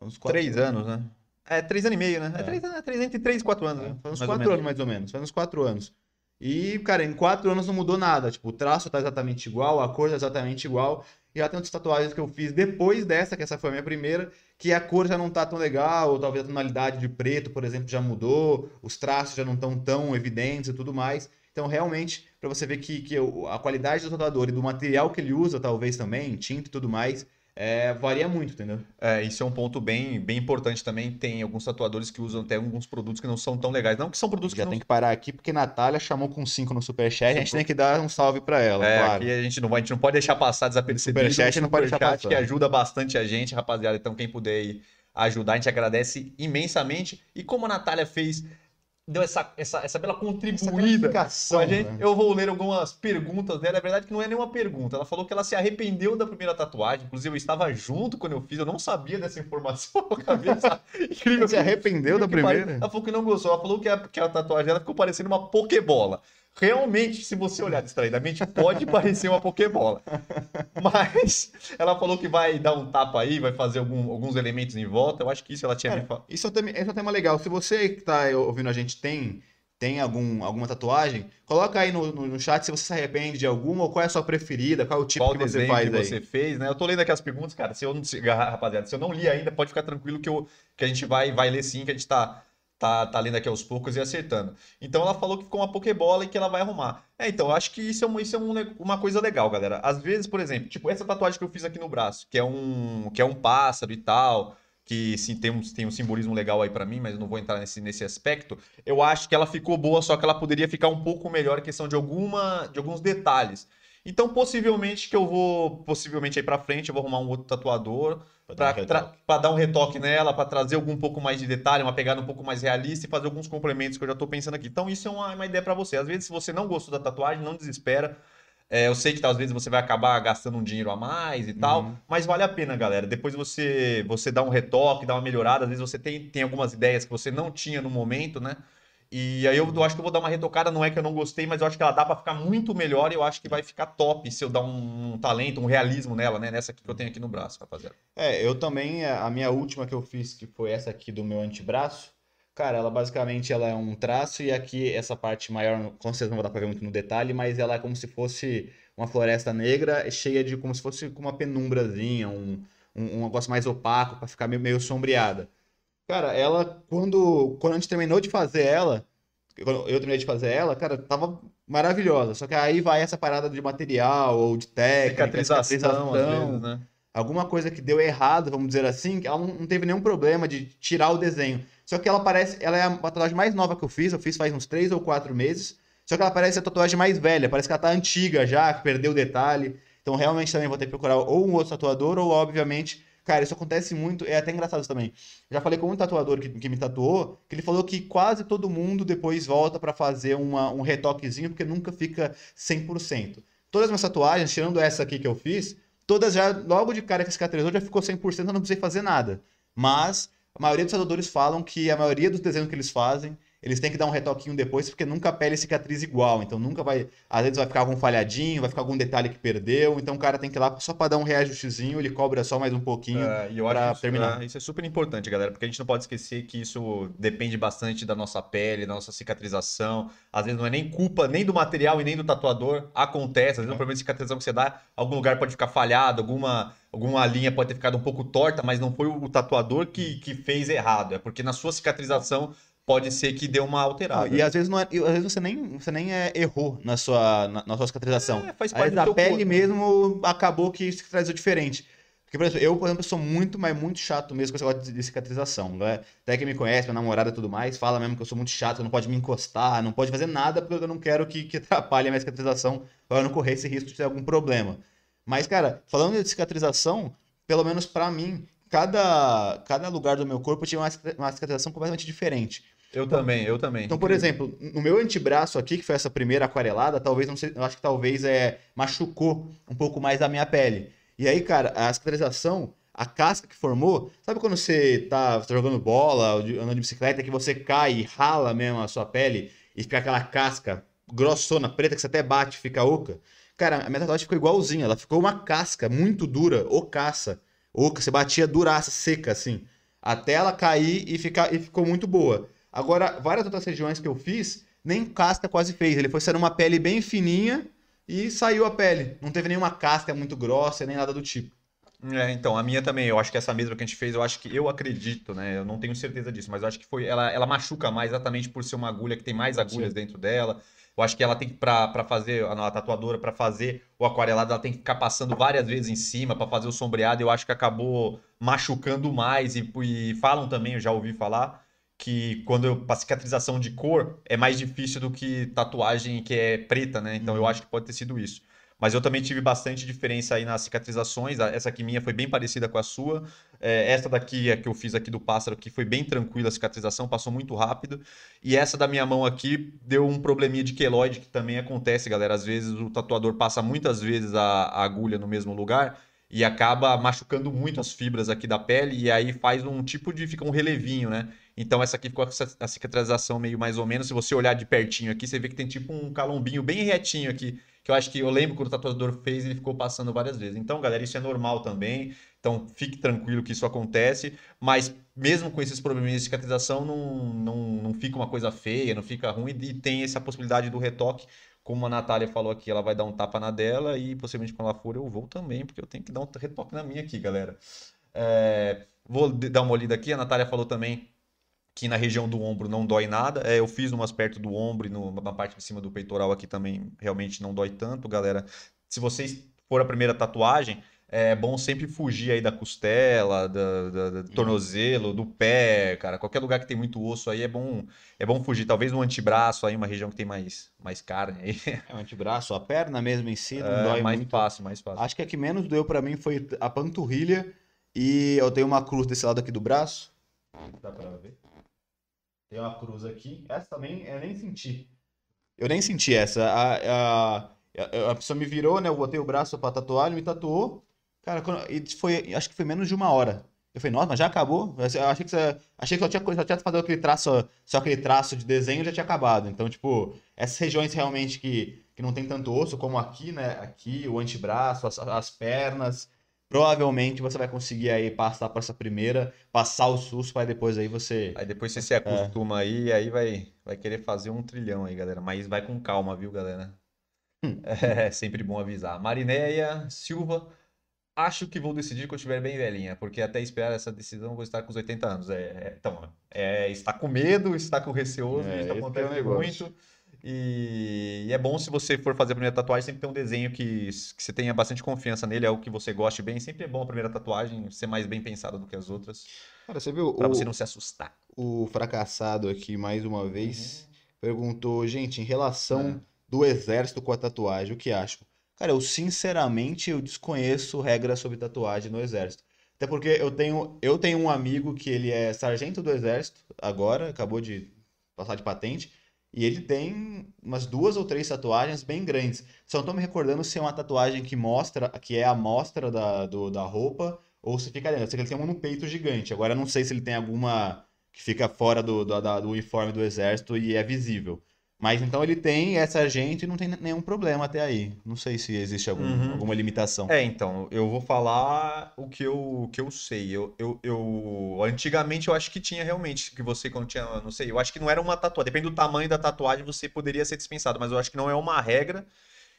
Uns quatro Três anos, né? É, três anos e meio, né? É, É. três, anos, é três, entre três e quatro anos, né? Faz uns quatro anos, mais ou menos. Faz uns quatro anos. E, cara, em quatro anos não mudou nada. Tipo, o traço tá exatamente igual, a cor tá exatamente igual. Já tem outras tatuagens que eu fiz depois dessa, que essa foi a minha primeira, que a cor já não tá tão legal, ou talvez a tonalidade de preto, por exemplo, já mudou, os traços já não estão tão evidentes e tudo mais. Então, realmente, pra você ver que, que a qualidade do tatuador e do material que ele usa, talvez também, tinta e tudo mais, é, varia muito, entendeu? É, isso é um ponto bem, bem importante também. Tem alguns tatuadores que usam até alguns produtos que não são tão legais. Não que são produtos Já que não tem que parar aqui, porque Natália chamou com 5 no Superchat, a gente tem que dar um salve pra ela, É, claro. aqui a gente não, vai, a gente não pode deixar passar desapercebido. Superchat O não pode deixar passar. que ajuda bastante a gente, rapaziada. Então, quem puder aí ajudar, a gente agradece imensamente. E como a Natália fez, deu essa, essa, essa bela Essa contribuída com gratificação, a gente, né? eu vou ler algumas perguntas dela. Na verdade, que não é nenhuma pergunta. Ela falou que ela se arrependeu da primeira tatuagem. Inclusive, eu estava junto quando eu fiz, eu não sabia dessa informação. Saber. Incrível se arrependeu da que pare- primeira? Ela falou que não gostou. Ela falou que a, que a tatuagem dela ficou parecendo uma pokebola. Realmente, se você olhar distraidamente, pode parecer uma pokebola. Mas ela falou que vai dar um tapa aí, vai fazer algum- alguns elementos em volta. Eu acho que isso ela tinha me Cara, falado. isso é, um tema, esse é um tema legal. Se você que tá ouvindo a gente tem, tem algum, alguma tatuagem, coloca aí no, no, no chat se você se arrepende de alguma ou qual é a sua preferida, qual é o tipo Qual que você desenho faz que aí. você fez, né? Eu tô lendo aqui as perguntas, cara. Se eu não, rapaziada, se eu não li ainda, pode ficar tranquilo que, eu, que a gente vai, vai ler sim, que a gente tá, tá, tá lendo aqui aos poucos e acertando. Então ela falou que ficou uma Pokébola e que ela vai arrumar. É, então, eu acho que isso é, um, isso é um uma coisa legal, galera. Às vezes, por exemplo, tipo, essa tatuagem que eu fiz aqui no braço, que é um, que é um pássaro e tal, que sim, tem um, tem um simbolismo legal aí pra mim, mas eu não vou entrar nesse, nesse aspecto. Eu acho que ela ficou boa, só que ela poderia ficar um pouco melhor em questão de, alguma, de alguns detalhes. Então, possivelmente que eu vou, possivelmente aí pra frente, eu vou arrumar um outro tatuador Pra, dar um retoque. pra dar um retoque nela, pra trazer algum pouco mais de detalhe, uma pegada um pouco mais realista e fazer alguns complementos que eu já tô pensando aqui. Então, isso é uma, uma ideia pra você. Às vezes, se você não gostou da tatuagem, não desespera. É, eu sei que às vezes você vai acabar gastando um dinheiro a mais e tal, Uhum. mas vale a pena, galera. Depois você você dá um retoque, dá uma melhorada. Às vezes você tem, tem algumas ideias que você não tinha no momento, né? E aí eu, acho que eu vou dar uma retocada, não é que eu não gostei, mas eu acho que ela dá pra ficar muito melhor e eu acho que vai ficar top se eu dar um, um talento, um realismo nela, né? Nessa que eu tenho aqui no braço, rapaziada. É, eu também, a minha última que eu fiz, que foi essa aqui do meu antebraço, cara, ela basicamente ela é um traço e aqui essa parte maior, com certeza não dar pra ver muito no detalhe, mas ela é como se fosse uma floresta negra cheia de, como se fosse uma penumbrazinha, um, um, um negócio mais opaco pra ficar meio, meio sombreada. Cara, ela, quando, quando a gente terminou de fazer ela, quando eu terminei de fazer ela, cara, tava maravilhosa. Só que aí vai essa parada de material ou de técnica, Cicatrização, às vezes, né? alguma coisa que deu errado, vamos dizer assim, que ela não não teve nenhum problema de tirar o desenho. Só que ela parece, ela é a tatuagem mais nova que eu fiz, eu fiz faz uns três ou quatro meses. Só que ela parece a tatuagem mais velha, parece que ela tá antiga já, que perdeu o detalhe. Então realmente também vou ter que procurar ou um outro tatuador, ou obviamente, cara, isso acontece muito, é até engraçado isso também. Já falei com um tatuador que, que me tatuou, que ele falou que quase todo mundo depois volta pra fazer uma- um retoquezinho, porque nunca fica 100%. Todas as minhas tatuagens, tirando essa aqui que eu fiz, todas já, logo de cara que cicatrizou, já ficou 100%, eu não precisei fazer nada. Mas a maioria dos tatuadores falam que a maioria dos desenhos que eles fazem, eles têm que dar um retoquinho depois, porque nunca a pele cicatriza igual. Então nunca vai. Às vezes vai ficar algum falhadinho, vai ficar algum detalhe que perdeu. Então o cara tem que ir lá só pra dar um reajustezinho, ele cobra só mais um pouquinho. É, e isso, terminar. é, isso é super importante, galera, porque a gente não pode esquecer que isso depende bastante da nossa pele, da nossa cicatrização. Às vezes não é nem culpa nem do material e nem do tatuador. Acontece, às vezes um problema de cicatrização que você dá, algum lugar pode ficar falhado, alguma, alguma linha pode ter ficado um pouco torta, mas não foi o tatuador que, que fez errado. É porque na sua cicatrização pode ser que deu uma alterada. E às vezes, não é, às vezes você nem, você nem é, errou na sua, na, na sua cicatrização. É, faz Às parte vezes do a pele corpo. mesmo acabou que cicatrizou diferente. Porque, por exemplo, eu, por exemplo, sou muito, mas muito chato mesmo com esse negócio de, cicatrização. Né? Até quem me conhece, minha namorada e tudo mais, fala mesmo que eu sou muito chato, não pode me encostar, não pode fazer nada, porque eu não quero que, que atrapalhe a minha cicatrização para eu não correr esse risco de ter algum problema. Mas, cara, falando de cicatrização, pelo menos pra mim, cada, cada lugar do meu corpo tinha uma uma cicatrização completamente diferente. Eu também, eu também. Então, por exemplo, no meu antebraço aqui, que foi essa primeira aquarelada, talvez, não sei, eu acho que talvez é, machucou um pouco mais a minha pele. E aí, cara, a cicatrização, a casca que formou, sabe quando você tá, jogando bola, andando de bicicleta, que você cai e rala mesmo a sua pele e fica aquela casca grossona, preta, que você até bate e fica oca? Cara, a minha tatuagem ficou igualzinha, ela ficou uma casca muito dura, ocaça. Oca, você batia duraça, seca, assim. Até ela cair e, ficar, e ficou muito boa. Agora, várias outras regiões que eu fiz, nem casca quase fez. Ele foi sendo uma pele bem fininha e saiu a pele. Não teve nenhuma casca muito grossa, nem nada do tipo. É, então, a minha também, eu acho que essa mesma que a gente fez, eu acho que, eu acredito, né, eu não tenho certeza disso, mas eu acho que foi, ela, ela machuca mais exatamente por ser uma agulha que tem mais agulhas dentro dela, eu acho que ela tem que, pra, pra fazer, a, tatuadora, pra fazer o aquarelado, ela tem que ficar passando várias vezes em cima pra fazer o sombreado, eu acho que acabou machucando mais, e, e falam também, eu já ouvi falar, que quando eu, a cicatrização de cor é mais difícil do que tatuagem que é preta, né, então eu acho que pode ter sido isso. Mas eu também tive bastante diferença aí nas cicatrizações. Essa aqui minha foi bem parecida com a sua. É, essa daqui, a que eu fiz aqui do pássaro, que foi bem tranquila a cicatrização, passou muito rápido. E essa da minha mão aqui deu um probleminha de queloide, que também acontece, galera. Às vezes o tatuador passa muitas vezes a, a agulha no mesmo lugar e acaba machucando muito as fibras aqui da pele e aí faz um tipo de fica um relevinho, né? Então essa aqui ficou a cicatrização meio mais ou menos. Se você olhar de pertinho aqui, você vê que tem tipo um calombinho bem retinho aqui que eu acho que eu lembro quando o tatuador fez, ele ficou passando várias vezes. Então, galera, isso é normal também. Então, fique tranquilo que isso acontece, mas mesmo com esses probleminhas de cicatrização, não, não, não fica uma coisa feia, não fica ruim e tem essa possibilidade do retoque. Como a Natália falou aqui, ela vai dar um tapa na dela e possivelmente quando ela for eu vou também, porque eu tenho que dar um retoque na minha aqui, galera. É, vou dar uma olhada aqui, a Natália falou também que na região do ombro não dói nada. É, eu fiz umas perto do ombro e no- na parte de cima do peitoral aqui também realmente não dói tanto, galera. Se vocês for a primeira tatuagem, é bom sempre fugir aí da costela, da, da- do tornozelo, do pé, cara. Qualquer lugar que tem muito osso aí é bom, é bom fugir. Talvez no antebraço aí, uma região que tem mais, mais carne aí. É o antebraço, a perna mesmo em si, não É dói mais muito. fácil, mais fácil. Acho que a que menos doeu pra mim foi a panturrilha E eu tenho uma cruz desse lado aqui do braço. Dá pra ver? Tem uma cruz aqui. Essa também eu nem senti. Eu nem senti essa. A, a, a, a pessoa me virou, né? Eu botei o braço pra tatuar, ele me tatuou. Cara, quando, foi, acho que foi menos de uma hora. Eu falei, nossa, mas já acabou? Eu achei que, você, achei que só tinha, só tinha fazer aquele traço, só aquele traço de desenho já tinha acabado. Então, tipo, essas regiões realmente que, que não tem tanto osso, como aqui, né? Aqui, o antebraço, as, as pernas, provavelmente você vai conseguir aí passar para essa primeira, passar o susto, para depois aí você. Aí depois você se acostuma é. aí, aí vai, vai querer fazer um trilhão aí, galera. Mas vai com calma, viu, galera? Hum. É sempre bom avisar. Marinéia Silva, acho que vou decidir quando estiver bem velhinha, porque até esperar essa decisão vou estar com os 80 anos. É, é então, é, está com medo, está com receoso, é, está acontecendo é muito. E, e, é bom se você for fazer a primeira tatuagem, sempre ter um desenho que, que você tenha bastante confiança nele, é o que você goste bem. Sempre é bom a primeira tatuagem ser mais bem pensada do que as outras. Cara, você viu? Pra o, você não se assustar. O fracassado aqui, mais uma vez, uhum. perguntou, gente, em relação é. do exército com a tatuagem, o que acham? Cara, eu sinceramente eu desconheço regras sobre tatuagem no exército. Até porque eu tenho, eu tenho um amigo que ele é sargento do exército agora, acabou de passar de patente. E ele tem umas duas ou três tatuagens bem grandes. Só não tô me recordando se é uma tatuagem que mostra, que é a mostra da, da roupa, ou se fica dentro. Eu sei que ele tem uma no peito gigante. Agora eu não sei se ele tem alguma que fica fora do, do, do uniforme do exército e é visível. Mas então ele tem essa gente e não tem nenhum problema até aí. Não sei se existe algum, uhum. alguma limitação. É, então, eu vou falar o que eu, o que eu sei. Eu, eu, eu, Antigamente eu acho que tinha realmente, que você quando tinha, não sei, eu acho que não era uma tatuagem. Depende do tamanho da tatuagem, você poderia ser dispensado, mas eu acho que não é uma regra.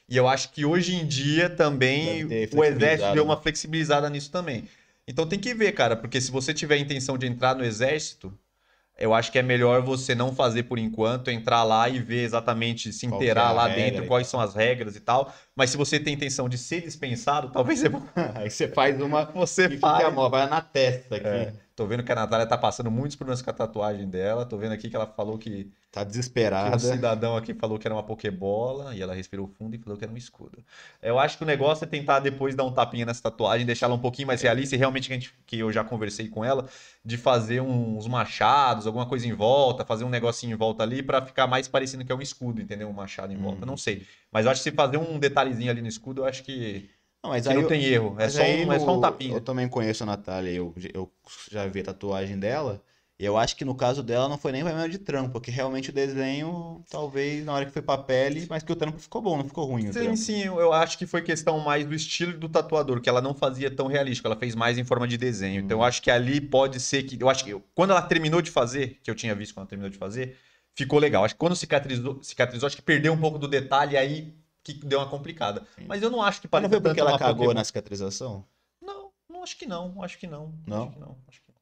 E eu acho que hoje em dia também o exército deu uma flexibilizada nisso também. Então tem que ver, cara, porque se você tiver a intenção de entrar no exército, eu acho que é melhor você não fazer por enquanto, entrar lá e ver exatamente, se inteirar é lá dentro, quais são as regras e tal. Mas se você tem intenção de ser dispensado, talvez você... Aí você faz uma. Você faz. Amor, vai na testa aqui. É. Tô vendo que a Natália tá passando muitos problemas com a tatuagem dela. Tô vendo aqui que ela falou que. Tá desesperada. Que um cidadão aqui falou que era uma Pokébola e ela respirou fundo e falou que era um escudo. Eu acho que o negócio é tentar depois dar um tapinha nessa tatuagem, deixar ela um pouquinho mais realista e realmente que, a gente, que eu já conversei com ela, de fazer uns machados, alguma coisa em volta, fazer um negocinho em volta ali para ficar mais parecendo que é um escudo, entendeu? Um machado em volta. Uhum. Não sei. Mas eu acho que se fazer um detalhezinho ali no escudo, eu acho que não, mas aí não eu, tem erro. É só, um, no, é só um tapinha. Eu também conheço a Natália, eu, eu já vi a tatuagem dela. E eu acho que no caso dela não foi nem problema de trampo, porque realmente o desenho, talvez na hora que foi pra pele, mas que o trampo ficou bom, não ficou ruim. sim, sim, eu acho que foi questão mais do estilo do tatuador, que ela não fazia tão realístico, ela fez mais em forma de desenho. Hum. Então eu acho que ali pode ser que. Eu acho que quando ela terminou de fazer, que eu tinha visto quando ela terminou de fazer, ficou legal. Acho que quando cicatrizou, cicatrizou acho que perdeu um pouco do detalhe aí que deu uma complicada. Sim. Mas eu não acho que para Não viu porque ela cagou Pokémon. na cicatrização? Não, não acho que não, acho que não. Não? Acho que não, acho que não.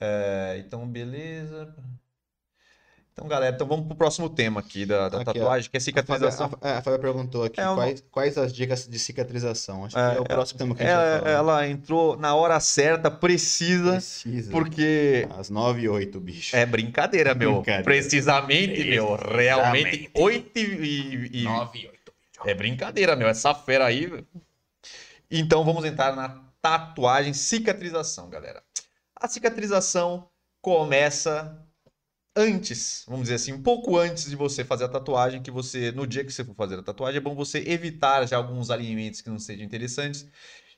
É, então, beleza. Então, galera, então vamos pro próximo tema aqui da, da aqui, tatuagem, ó. que é cicatrização. A Fábia, a, a Fábia perguntou aqui é quais, quais, as dicas de cicatrização. Acho é, que é o próximo tema que a gente vai falar. Ela entrou na hora certa, precisa, precisa. porque... Às 9 e 8, bicho. É brincadeira, meu. Brincadeira. Precisamente, meu. Realmente, 8 e... e... 9 e 8. É brincadeira, meu. Essa fera aí... Então, vamos entrar na tatuagem, cicatrização, galera. A cicatrização começa antes, vamos dizer assim, um pouco antes de você fazer a tatuagem, que você, no dia que você for fazer a tatuagem, é bom você evitar já alguns alimentos que não sejam interessantes,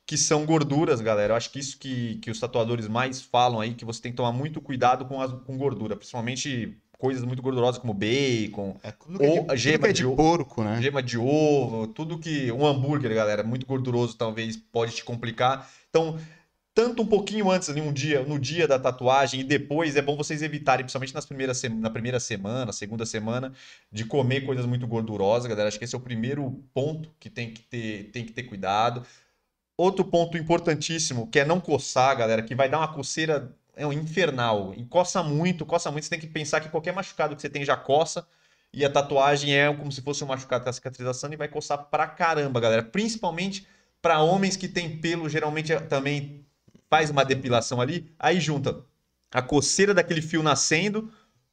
que são gorduras, galera. Eu acho que isso que, que os tatuadores mais falam aí, que você tem que tomar muito cuidado com, as, com gordura, principalmente coisas muito gordurosas como bacon, é, ou de, gema é de, de, porco, né? Gema de ovo, tudo que um hambúrguer, galera, muito gorduroso talvez pode te complicar. Então, tanto um pouquinho antes, ali, um dia, no dia da tatuagem e depois, é bom vocês evitarem, principalmente nas primeiras, na primeira semana, segunda semana, de comer coisas muito gordurosas, galera. Acho que esse é o primeiro ponto que tem que ter, tem que ter cuidado. Outro ponto importantíssimo, que é não coçar, galera, que vai dar uma coceira é um infernal. E coça muito, coça muito. Você tem que pensar que qualquer machucado que você tem já coça. E a tatuagem é como se fosse um machucado com a cicatrização e vai coçar pra caramba, galera. Principalmente para homens que têm pelo, geralmente também faz uma depilação ali, aí junta a coceira daquele fio nascendo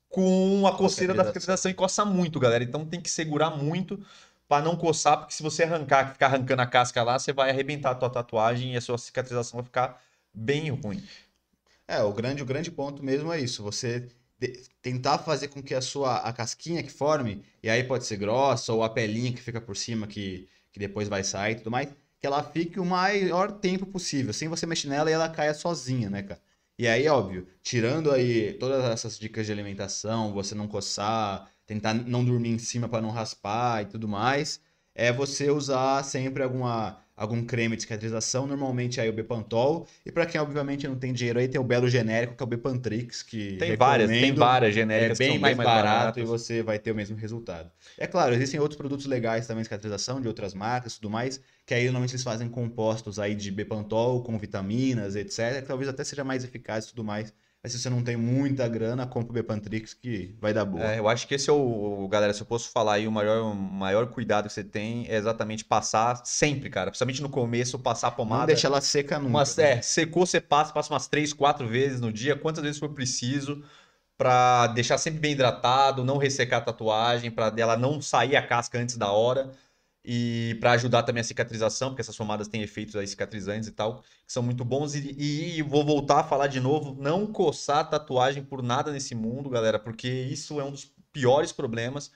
com a coceira da cicatrização e coça muito, galera. Então tem que segurar muito para não coçar, porque se você arrancar, ficar arrancando a casca lá, você vai arrebentar a tua tatuagem e a sua cicatrização vai ficar bem ruim. É, o grande, o grande ponto mesmo é isso. Você de- tentar fazer com que a sua a casquinha que forme, e aí pode ser grossa, ou a pelinha que fica por cima, que, que depois vai sair e tudo mais, que ela fique o maior tempo possível, sem você mexer nela e ela caia sozinha, né, cara? E aí, óbvio, tirando aí todas essas dicas de alimentação, você não coçar, tentar não dormir em cima para não raspar e tudo mais, é você usar sempre alguma algum creme de cicatrização, normalmente aí o Bepantol, e para quem obviamente não tem dinheiro aí, tem o belo genérico que é o Bepantrix, que Tem várias, tem várias É genéricas bem que são mais, barato baratas. e você vai ter o mesmo resultado. É claro, existem outros produtos legais também de cicatrização de outras marcas e tudo mais, que aí normalmente eles fazem compostos aí de Bepantol com vitaminas, etc, que talvez até seja mais eficaz e tudo mais. Mas se você não tem muita grana, compra o Bepantrix que vai dar boa. É, eu acho que esse é o, galera, se eu posso falar aí, o maior, o maior cuidado que você tem é exatamente passar sempre, cara. Principalmente no começo, passar a pomada. não deixa ela seca nunca. Umas, né? é, secou, você passa, passa umas três, quatro vezes no dia, quantas vezes for preciso, pra deixar sempre bem hidratado, não ressecar a tatuagem, pra dela não sair a casca antes da hora e pra ajudar também a cicatrização, porque essas pomadas têm efeitos aí cicatrizantes e tal, que são muito bons. E, e vou voltar a falar de novo, não coçar tatuagem por nada nesse mundo, galera, porque isso é um dos piores problemas.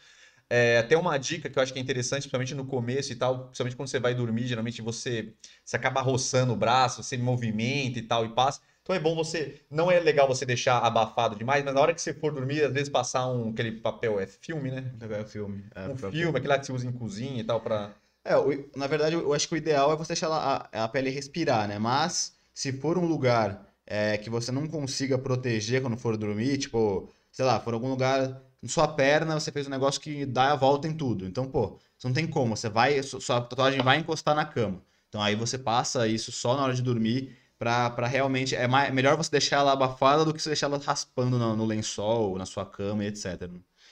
É, até uma dica que eu acho que é interessante, principalmente no começo e tal, principalmente quando você vai dormir, geralmente você, você acaba roçando o braço, você movimenta e tal e passa. Então é bom você, não é legal você deixar abafado demais, mas na hora que você for dormir, às vezes passar um, aquele papel, é filme, né? É filme. É, Um pra- filme, aquele lá que você usa em cozinha e tal, pra... É, na verdade, eu acho que o ideal é você deixar a, a pele respirar, né? Mas, se for um lugar é, que você não consiga proteger quando for dormir, tipo, sei lá, for algum lugar, sua perna, você fez um negócio que dá a volta em tudo. Então, pô, você não tem como, você vai, su- sua tatuagem vai encostar na cama. Então, aí você passa isso só na hora de dormir, pra, pra realmente, é mais, melhor você deixar ela abafada do que você deixar ela raspando no, no lençol, na sua cama e etc.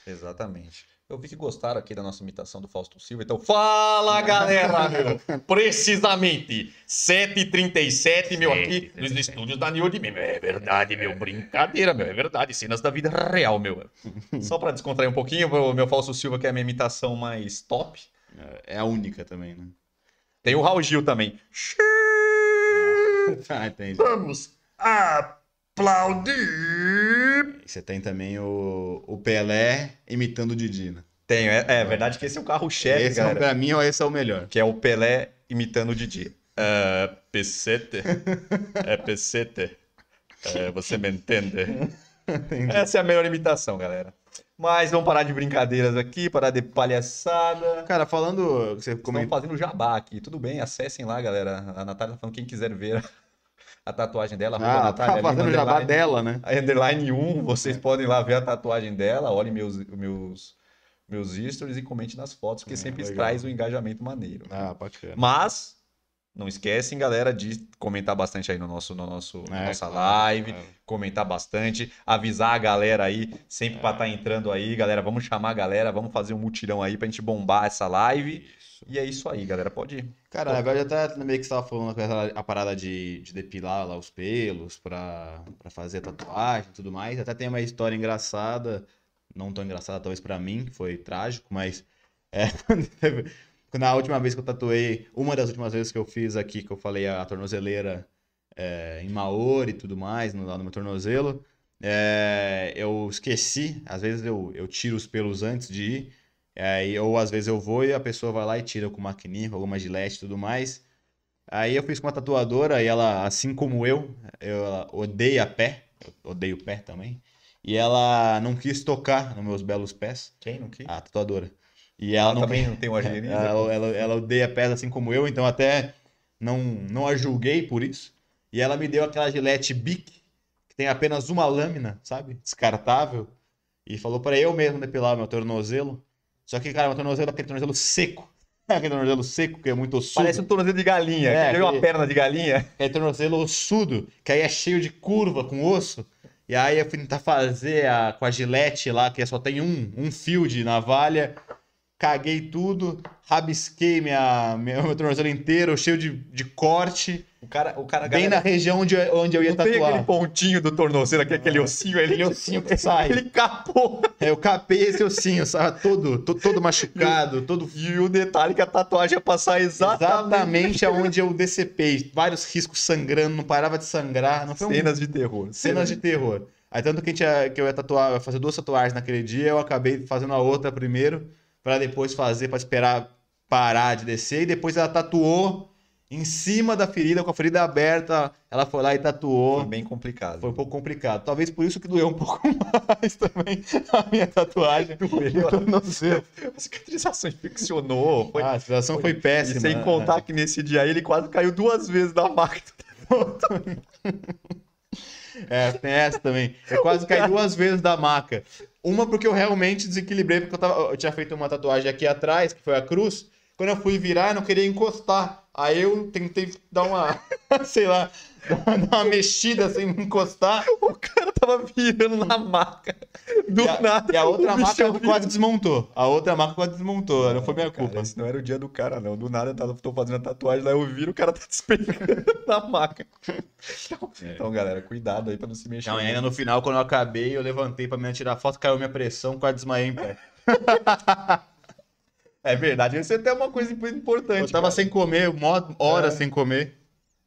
Exatamente. Eu vi que gostaram aqui da nossa imitação do Fausto Silva, então fala galera, meu! Precisamente 7h37, meu, aqui nos estúdios da New de Meme. É verdade, meu, brincadeira, meu, é verdade, cenas da vida real, meu. Só pra descontrair um pouquinho, o meu Fausto Silva, que é a minha imitação mais top. É a única também, né? Tem o Raul Gil também. Ah, entendi. Vamos aplaudir! Você tem também o, o Pelé imitando o Didi, né? Tenho, é, é verdade que esse é o carro-chefe, esse é, galera. pra mim, esse é o melhor. que é o Pelé imitando o Didi. É, pesete. É pesete. É, você me entende? Essa é a melhor imitação, galera. Mas vamos parar de brincadeiras aqui, parar de palhaçada. Cara, falando. Você Estão fazendo jabá aqui. Tudo bem, acessem lá, galera. A Natália tá falando quem quiser ver a tatuagem dela. Ah, Natália tá fazendo jabá dela, né? a underline 1, vocês podem lá ver a tatuagem dela, olhem meus, meus, meus stories e comente nas fotos, porque É, sempre legal. traz um engajamento maneiro. Ah, bacana. Mas não esquecem, galera, de comentar bastante aí no nosso, no nosso, na É, nossa live, claro. comentar bastante, avisar a galera aí, sempre pra estar entrando aí, galera, vamos chamar a galera, vamos fazer um mutirão aí pra gente bombar essa live. Isso. E é isso aí, galera, pode ir. Cara, agora já até meio que você tava falando a parada de, de depilar lá os pelos pra, pra fazer tatuagem e tudo mais. Até tem uma história engraçada, não tão engraçada talvez pra mim, que foi trágico, mas é, quando teve- quando a última vez que eu tatuei, uma das últimas vezes que eu fiz aqui, que eu falei a tornozeleira é, em Maori e tudo mais, no- lá no meu tornozelo, é, eu esqueci, às vezes eu, eu tiro os pelos antes de ir, Aí, ou às vezes eu vou e a pessoa vai lá e tira com maquininha, com alguma gilete e tudo mais. Aí eu fiz com uma tatuadora e ela, assim como eu, eu odeia pé, eu odeio pé também. E ela não quis tocar nos meus belos pés, Quem não quis? a tatuadora. E ela, também não tem uma agiliza? ela, ela, ela odeia pés assim como eu, então até não, não a julguei por isso. E ela me deu aquela gilete Bic, que tem apenas uma lâmina, sabe? Descartável. E falou para eu mesmo depilar meu tornozelo. Só que, cara, meu tornozelo é aquele tornozelo seco. aquele tornozelo seco, que é muito ossudo. Parece um tornozelo de galinha. É, viu uma aquele- perna de galinha? Aquele tornozelo ossudo, que aí é cheio de curva com osso. E aí eu fui tentar fazer a, com a gilete lá, que só tem um, um fio de navalha. Caguei tudo, rabisquei minha, meu, meu tornozelo inteiro, cheio de, de corte. O cara, o cara Bem galera, na região onde, eu- onde eu ia não tem tatuar. aquele pontinho do tornozelo, aquele, aquele ossinho, ele, Aquele ossinho que sai. ele capou. É, eu capei esse ossinho, sabe? Todo, to- todo machucado, todo E o detalhe é que a tatuagem ia passar exatamente, Exatamente aonde eu decepei. Vários riscos sangrando, não parava de sangrar. Não foi um... cenas de terror. cenas de terror. Aí tanto que, a gente ia- que eu ia tatuar, eu ia fazer duas tatuagens naquele dia, eu acabei fazendo a outra primeiro, pra depois fazer, pra esperar parar de descer, e depois ela tatuou em cima da ferida, com a ferida aberta, ela foi lá e Foi tatuou. bem complicado. Foi um pouco complicado. Talvez por isso que doeu um pouco mais também a minha tatuagem. Doeu. Eu não sei. A cicatrização infeccionou. Foi... Ah, a situação foi péssima. E sem contar que nesse dia ele quase caiu duas vezes da máquina. É, tem essa também. Eu quase caí duas vezes da maca. Uma porque eu realmente desequilibrei, porque eu, tava, eu tinha feito uma tatuagem aqui atrás, que foi a cruz. Quando eu fui virar, eu não queria encostar. Aí eu tentei dar uma, sei lá, dar uma mexida sem encostar. O cara tava virando na maca. Do E a, nada. e a outra maca quase desmontou. A outra maca quase desmontou. Não foi minha Cara, culpa. esse não era o dia do cara, não. Do nada eu tô fazendo a tatuagem lá, eu viro, o cara tá despencando na maca. Então, então, galera, cuidado aí pra não se mexer. Não, e ainda no final, quando eu acabei, eu levantei pra me tirar foto, caiu minha pressão, quase desmaiei em pé. É verdade, isso é até uma coisa importante. Eu tava cara. sem comer, horas sem comer.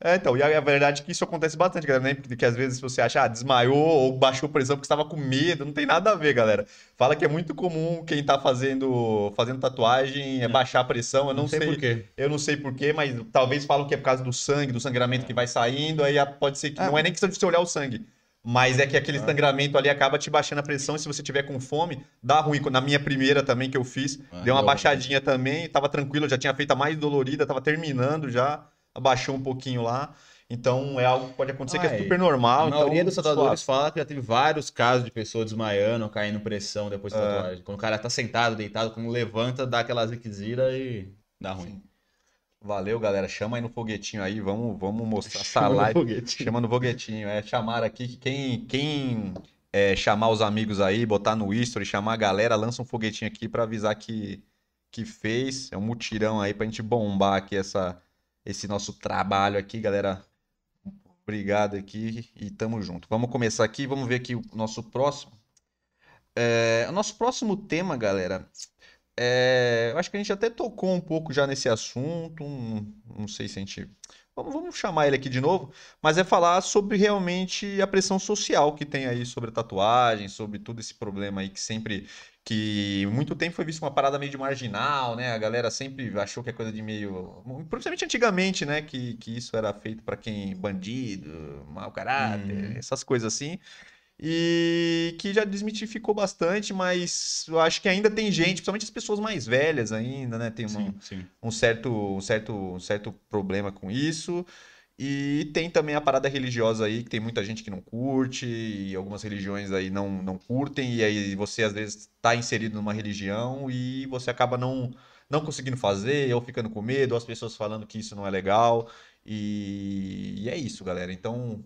É, então, e a, a verdade é que isso acontece bastante, galera, né? Porque às vezes você acha, ah, desmaiou ou baixou pressão porque estava com medo, não tem nada a ver, galera. Fala que é muito comum quem tá fazendo, fazendo tatuagem é baixar a pressão, eu não, sei, por quê. eu não sei porquê, mas talvez falam que é por causa do sangue, do sangramento que vai saindo, aí a- pode ser que Ah. não é nem questão de você olhar o sangue. Mas é que aquele sangramento ali acaba te baixando a pressão e se você tiver com fome, dá ruim. Na minha primeira também que eu fiz, Ah, deu uma baixadinha também, tava tranquilo, já tinha feito a mais dolorida, tava terminando já, abaixou um pouquinho lá. Então é algo que pode acontecer que Ah, é é. super normal. A maioria então, dos tatuadores fala que já teve vários casos de pessoa desmaiando, caindo pressão depois da É. tatuagem. Quando o cara tá sentado, deitado, quando levanta, dá aquela ziquezira e dá ruim. Valeu, galera. Chama aí no foguetinho aí, vamos, vamos mostrar essa live. Chama no foguetinho. É chamar aqui que quem, quem é, chamar os amigos aí, botar no history, chamar a galera, lança um foguetinho aqui pra avisar que, que fez. É um mutirão aí pra gente bombar aqui essa, esse nosso trabalho aqui, galera. Obrigado aqui e tamo junto. Vamos começar aqui, vamos ver aqui o nosso próximo. É, o nosso próximo tema, galera, é, eu acho que a gente até tocou um pouco já nesse assunto, um- não sei se a gente. Vamos, vamos chamar ele aqui de novo, mas é falar sobre realmente a pressão social que tem aí sobre a tatuagem, sobre todo esse problema aí que sempre, que muito tempo foi visto uma parada meio de marginal, né? A galera sempre achou que é coisa de meio, principalmente antigamente, né? Que, que isso era feito para quem bandido, mau caráter, Uhum. essas coisas assim. E que já desmitificou bastante, mas eu acho que ainda tem gente, principalmente as pessoas mais velhas ainda, né? Tem uma, Sim, sim. um certo, um certo, um certo problema com isso. E tem também a parada religiosa aí, que tem muita gente que não curte, e algumas religiões aí não, não curtem, e aí você às vezes está inserido numa religião e você acaba não, não conseguindo fazer, ou ficando com medo, ou as pessoas falando que isso não é legal. E, e é isso, galera. Então,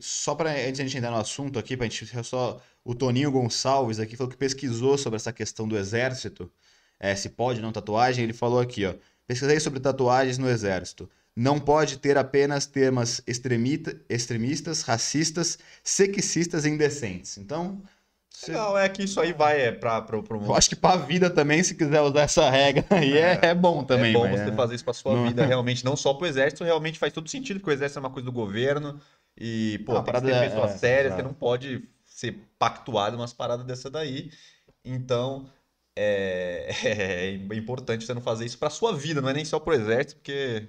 Só para a gente entrar no assunto aqui, pra gente só o Toninho Gonçalves aqui falou que pesquisou sobre essa questão do exército, é, se pode não tatuagem, ele falou aqui, ó, pesquisei sobre tatuagens no exército. Não pode ter apenas temas extremita, extremistas, racistas, sexistas e indecentes. Então, você- legal, é que isso aí vai é, para pro, pro eu acho que pra vida também, se quiser usar essa regra aí, é, é bom também. é bom você é- fazer isso pra sua Não- vida, realmente, não só pro exército, realmente faz todo sentido, porque o exército é uma coisa do governo e, pô, Ah, a tem que parada ter é- pessoa é, séria, exato. você não pode ser pactuado umas paradas dessa daí. Então, é, é importante você não fazer isso pra sua vida, não é nem só pro exército, porque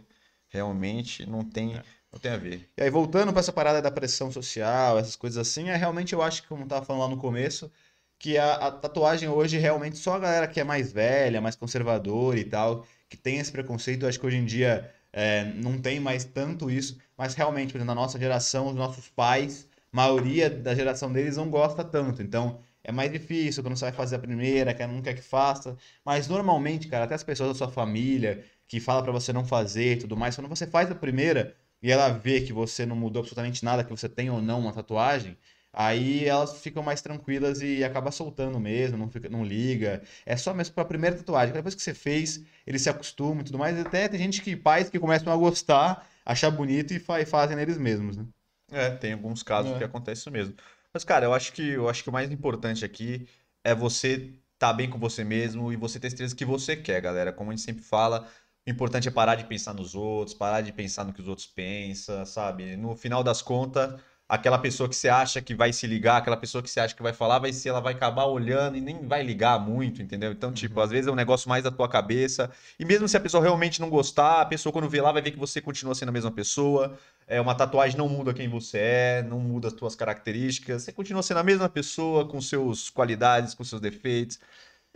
realmente não tem, É. não tem a ver. E aí, voltando para essa parada da pressão social, essas coisas assim, é realmente eu acho que, como eu tava falando lá no começo, que a, a tatuagem hoje realmente só a galera que é mais velha, mais conservadora e tal, que tem esse preconceito, eu acho que hoje em dia é, não tem mais tanto isso, mas realmente, por exemplo, na nossa geração, os nossos pais, maioria da geração deles não gosta tanto, então é mais difícil quando você vai fazer a primeira, que não quer que faça, mas normalmente, cara, até as pessoas da sua família que fala pra você não fazer e tudo mais, quando você faz a primeira e ela vê que você não mudou absolutamente nada, que você tem ou não uma tatuagem, aí elas ficam mais tranquilas e acaba soltando mesmo, não, fica, não liga. É só mesmo pra primeira tatuagem. Depois que você fez, ele se acostuma e tudo mais. Até tem gente que, pais que começam a gostar, achar bonito e fa- fazem neles mesmos, né? É, tem alguns casos É. que acontece isso mesmo. Mas, cara, eu acho que eu acho que o mais importante aqui é você estar bem com você mesmo e você ter certeza que você quer, galera. Como a gente sempre fala, importante é parar de pensar nos outros, parar de pensar no que os outros pensam, sabe? No final das contas, aquela pessoa que você acha que vai se ligar, aquela pessoa que você acha que vai falar, vai ser, ela vai acabar olhando e nem vai ligar muito, entendeu? Então, tipo, Uhum. às vezes é um negócio mais da tua cabeça. E mesmo se a pessoa realmente não gostar, a pessoa quando vê lá vai ver que você continua sendo a mesma pessoa. É, uma tatuagem não muda quem você é, não muda as tuas características. Você continua sendo a mesma pessoa, com seus qualidades, com seus defeitos.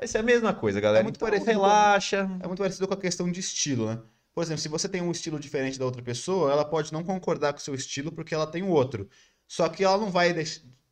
Vai ser a mesma coisa, galera. muito então, parecido relaxa. É muito parecido com a questão de estilo, né? Por exemplo, se você tem um estilo diferente da outra pessoa, ela pode não concordar com o seu estilo porque ela tem o outro. Só que ela não vai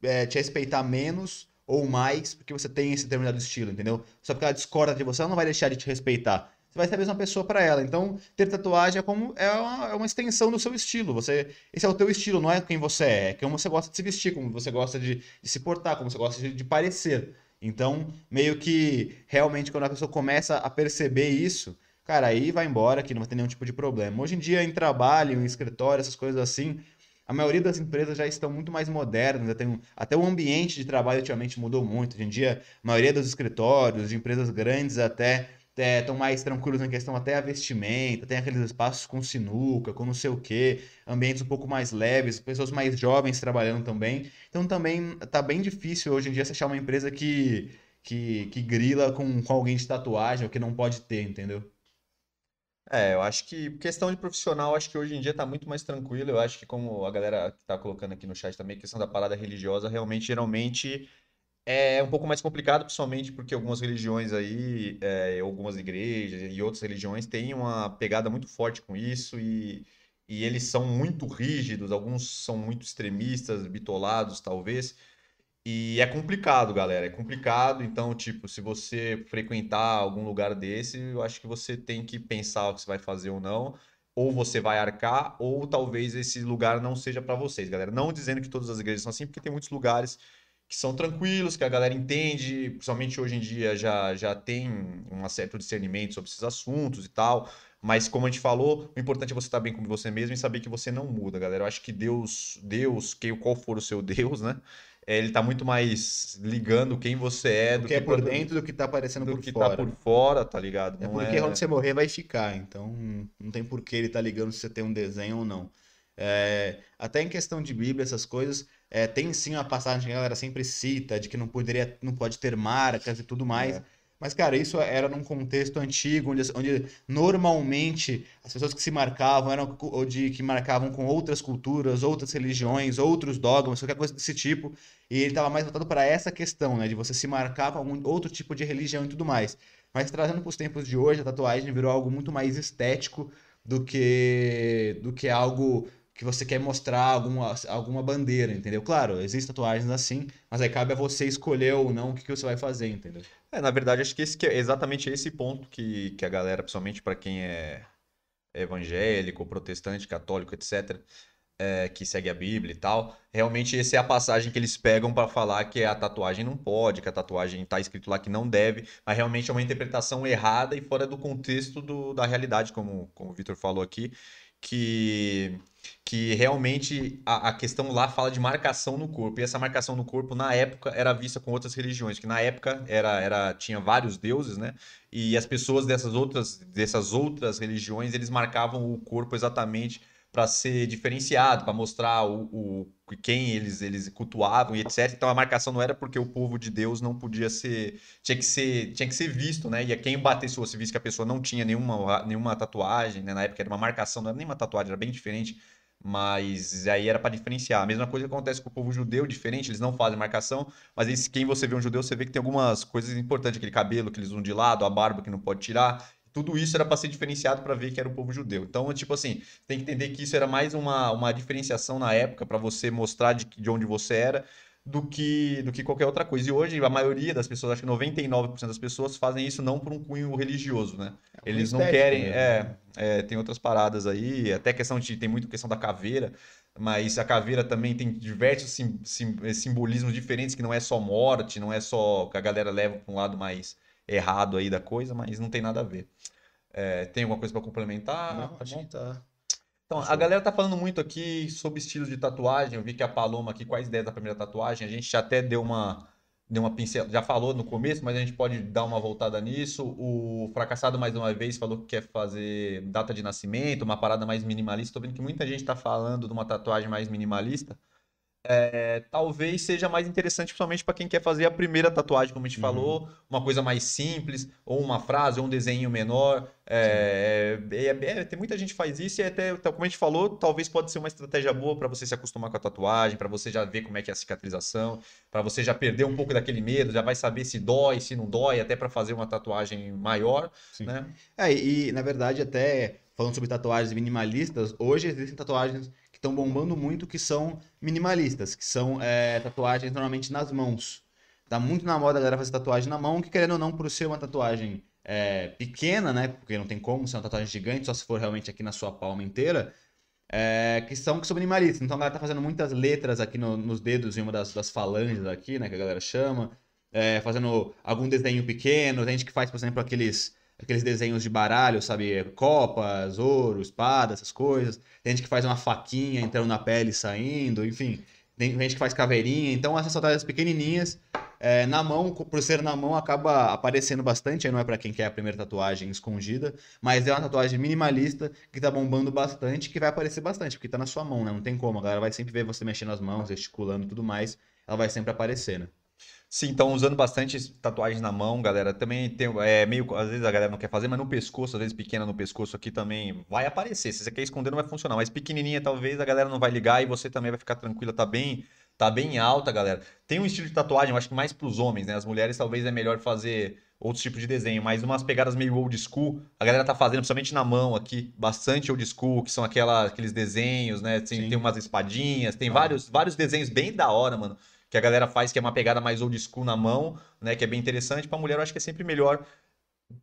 é, te respeitar menos ou mais porque você tem esse determinado estilo, entendeu? Só porque ela discorda de você, ela não vai deixar de te respeitar. Você vai ser a mesma pessoa pra ela. Então, ter tatuagem é como é uma, é uma extensão do seu estilo. Você, esse é o teu estilo, não é quem você é, é como você gosta de se vestir, como você gosta de, de se portar, como você gosta de, de parecer. Então, meio que realmente quando a pessoa começa a perceber isso, cara, aí vai embora que não vai ter nenhum tipo de problema. Hoje em dia, em trabalho, em escritório, essas coisas assim, a maioria das empresas já estão muito mais modernas, tem até o ambiente de trabalho ultimamente mudou muito. Hoje em dia, a maioria dos escritórios, de empresas grandes até estão mais tranquilos em questão até a vestimenta, tem aqueles espaços com sinuca, com não sei o quê, ambientes um pouco mais leves, pessoas mais jovens trabalhando também. Então também tá bem difícil hoje em dia você achar uma empresa que, que, que grila com, com alguém de tatuagem ou que não pode ter, entendeu? É, eu acho que questão de profissional, acho que hoje em dia tá muito mais tranquilo. Eu acho que como a galera tá colocando aqui no chat também, questão da parada religiosa, realmente, geralmente é um pouco mais complicado, principalmente porque algumas religiões aí, é, algumas igrejas e outras religiões têm uma pegada muito forte com isso e, e eles são muito rígidos, alguns são muito extremistas, bitolados, talvez. E é complicado, galera. É complicado. Então, tipo, se você frequentar algum lugar desse, eu acho que você tem que pensar o que você vai fazer ou não. Ou você vai arcar, ou talvez esse lugar não seja pra vocês, galera. Não dizendo que todas as igrejas são assim, porque tem muitos lugares que são tranquilos, que a galera entende, principalmente hoje em dia já, já tem um certo discernimento sobre esses assuntos e tal. Mas como a gente falou, o importante é você estar bem com você mesmo e saber que você não muda, galera. Eu acho que Deus, Deus, quem, qual for o seu Deus, né? é, Ele tá muito mais ligando quem você é O do que é que por quando- dentro do que tá aparecendo do por que fora. tá por fora, tá ligado? É Não porque é... quando você morrer vai ficar, então não tem por que ele tá ligando se você tem um desenho ou não. É, até em questão de Bíblia, essas coisas, é, tem sim uma passagem que a galera sempre cita de que não poderia, não pode ter marcas e tudo mais. É. Mas, cara, isso era num contexto antigo, onde, onde normalmente as pessoas que se marcavam eram de que marcavam com outras culturas, outras religiões, outros dogmas, qualquer coisa desse tipo. E ele estava mais voltado para essa questão, né, de você se marcar com algum outro tipo de religião e tudo mais. Mas trazendo para os tempos de hoje, a tatuagem virou algo muito mais estético do que do que algo que você quer mostrar alguma, alguma bandeira, entendeu? Claro, existem tatuagens assim, mas aí cabe a você escolher ou não o que, que você vai fazer, entendeu? É, na verdade, acho que esse que é exatamente esse ponto que, que a galera, principalmente para quem é evangélico, protestante, católico, etc., é, que segue a Bíblia e tal, realmente essa é a passagem que eles pegam para falar que a tatuagem não pode, que a tatuagem tá escrito lá que não deve, mas realmente é uma interpretação errada e fora do contexto do- da realidade, como, como o Vitor falou aqui, que, que realmente a, a questão lá fala de marcação no corpo, e essa marcação no corpo, na época, era vista com outras religiões, que na época era, era, tinha vários deuses, né? E as pessoas dessas outras, dessas outras religiões, eles marcavam o corpo exatamente para ser diferenciado, para mostrar o, o- quem eles, eles cultuavam e etc. Então a marcação não era porque o povo de Deus não podia ser, tinha que ser, tinha que ser visto, né? E quem batesse fosse visto que a pessoa não tinha nenhuma, nenhuma tatuagem, né? Na época era uma marcação, não era nem uma tatuagem, era bem diferente. Mas aí era para diferenciar. A mesma coisa acontece com o povo judeu, diferente, eles não fazem marcação, mas eles- quem você vê um judeu, você vê que tem algumas coisas importantes, aquele cabelo que eles usam de lado, a barba que não pode tirar. Tudo isso era para ser diferenciado para ver que era o povo judeu. Então, tipo assim, tem que entender que isso era mais uma, uma diferenciação na época para você mostrar de, de onde você era do que, do que qualquer outra coisa. E hoje, a maioria das pessoas, acho que 99% das pessoas fazem isso não por um cunho religioso, né? Eles não querem. É, né? é, tem outras paradas aí, até questão de. Tem muito questão da caveira, mas a caveira também tem diversos sim- sim- simbolismos diferentes, que não é só morte, não é só que a galera leva para um lado mais errado aí da coisa, mas não tem nada a ver. É, tem alguma coisa para complementar? Não, acho que tá. Então, a galera tá falando muito aqui sobre estilos de tatuagem. Eu vi que a Paloma aqui, quais ideias da primeira tatuagem? A gente já até deu uma, deu uma pincel, já falou no começo, mas a gente pode dar uma voltada nisso. O Fracassado, mais uma vez, falou que quer fazer data de nascimento, uma parada mais minimalista. Tô vendo que muita gente tá falando de uma tatuagem mais minimalista. É, talvez seja mais interessante, principalmente para quem quer fazer a primeira tatuagem, como a gente Uhum. falou, uma coisa mais simples, ou uma frase, ou um desenho menor. É, é, é, tem muita gente que faz isso e até, então, como a gente falou, talvez pode ser uma estratégia boa para você se acostumar com a tatuagem, para você já ver como é que é a cicatrização, para você já perder um pouco daquele medo, já vai saber se dói, se não dói, até para fazer uma tatuagem maior, Sim. né? É, e na verdade, até falando sobre tatuagens minimalistas, hoje existem tatuagens estão bombando muito que são minimalistas, que são é, tatuagens normalmente nas mãos. Tá muito na moda a galera fazer tatuagem na mão, que querendo ou não, por ser uma tatuagem é, pequena, né? Porque não tem como ser uma tatuagem gigante, só se for realmente aqui na sua palma inteira. é, que são que são minimalistas. Então a galera tá fazendo muitas letras aqui no- nos dedos em uma das, das falanges aqui, né? Que a galera chama. é, fazendo algum desenho pequeno. Tem gente que faz, por exemplo, aqueles, aqueles desenhos de baralho, sabe? Copas, ouro, espada, essas coisas. Tem gente que faz uma faquinha entrando na pele e saindo, enfim. Tem gente que faz caveirinha. Então essas tatuagens pequenininhas, é, na mão, por ser na mão, acaba aparecendo bastante. Aí não é pra quem quer a primeira tatuagem escondida, mas é uma tatuagem minimalista que tá bombando bastante, que vai aparecer bastante, porque tá na sua mão, né? Não tem como. A galera vai sempre ver você mexendo as mãos, gesticulando e tudo mais. Ela vai sempre aparecer, né? Sim, estão usando bastante tatuagens na mão, galera. Também tem, é meio, às vezes a galera não quer fazer, mas no pescoço, às vezes pequena no pescoço aqui também vai aparecer. Se você quer esconder, não vai funcionar. Mas pequenininha, talvez a galera não vai ligar e você também vai ficar tranquila. Tá bem, tá bem alta, galera. Tem um estilo de tatuagem, eu acho que mais pros homens, né? As mulheres talvez é melhor fazer outros tipos de desenho, mas umas pegadas meio old school, a galera tá fazendo, principalmente na mão aqui, bastante old school, que são aquela, aqueles desenhos, né? Tem, Sim. tem umas espadinhas, tem Ah. vários, vários desenhos bem da hora, mano que a galera faz, que é uma pegada mais old school na mão, né? Que é bem interessante. Pra mulher, eu acho que é sempre melhor.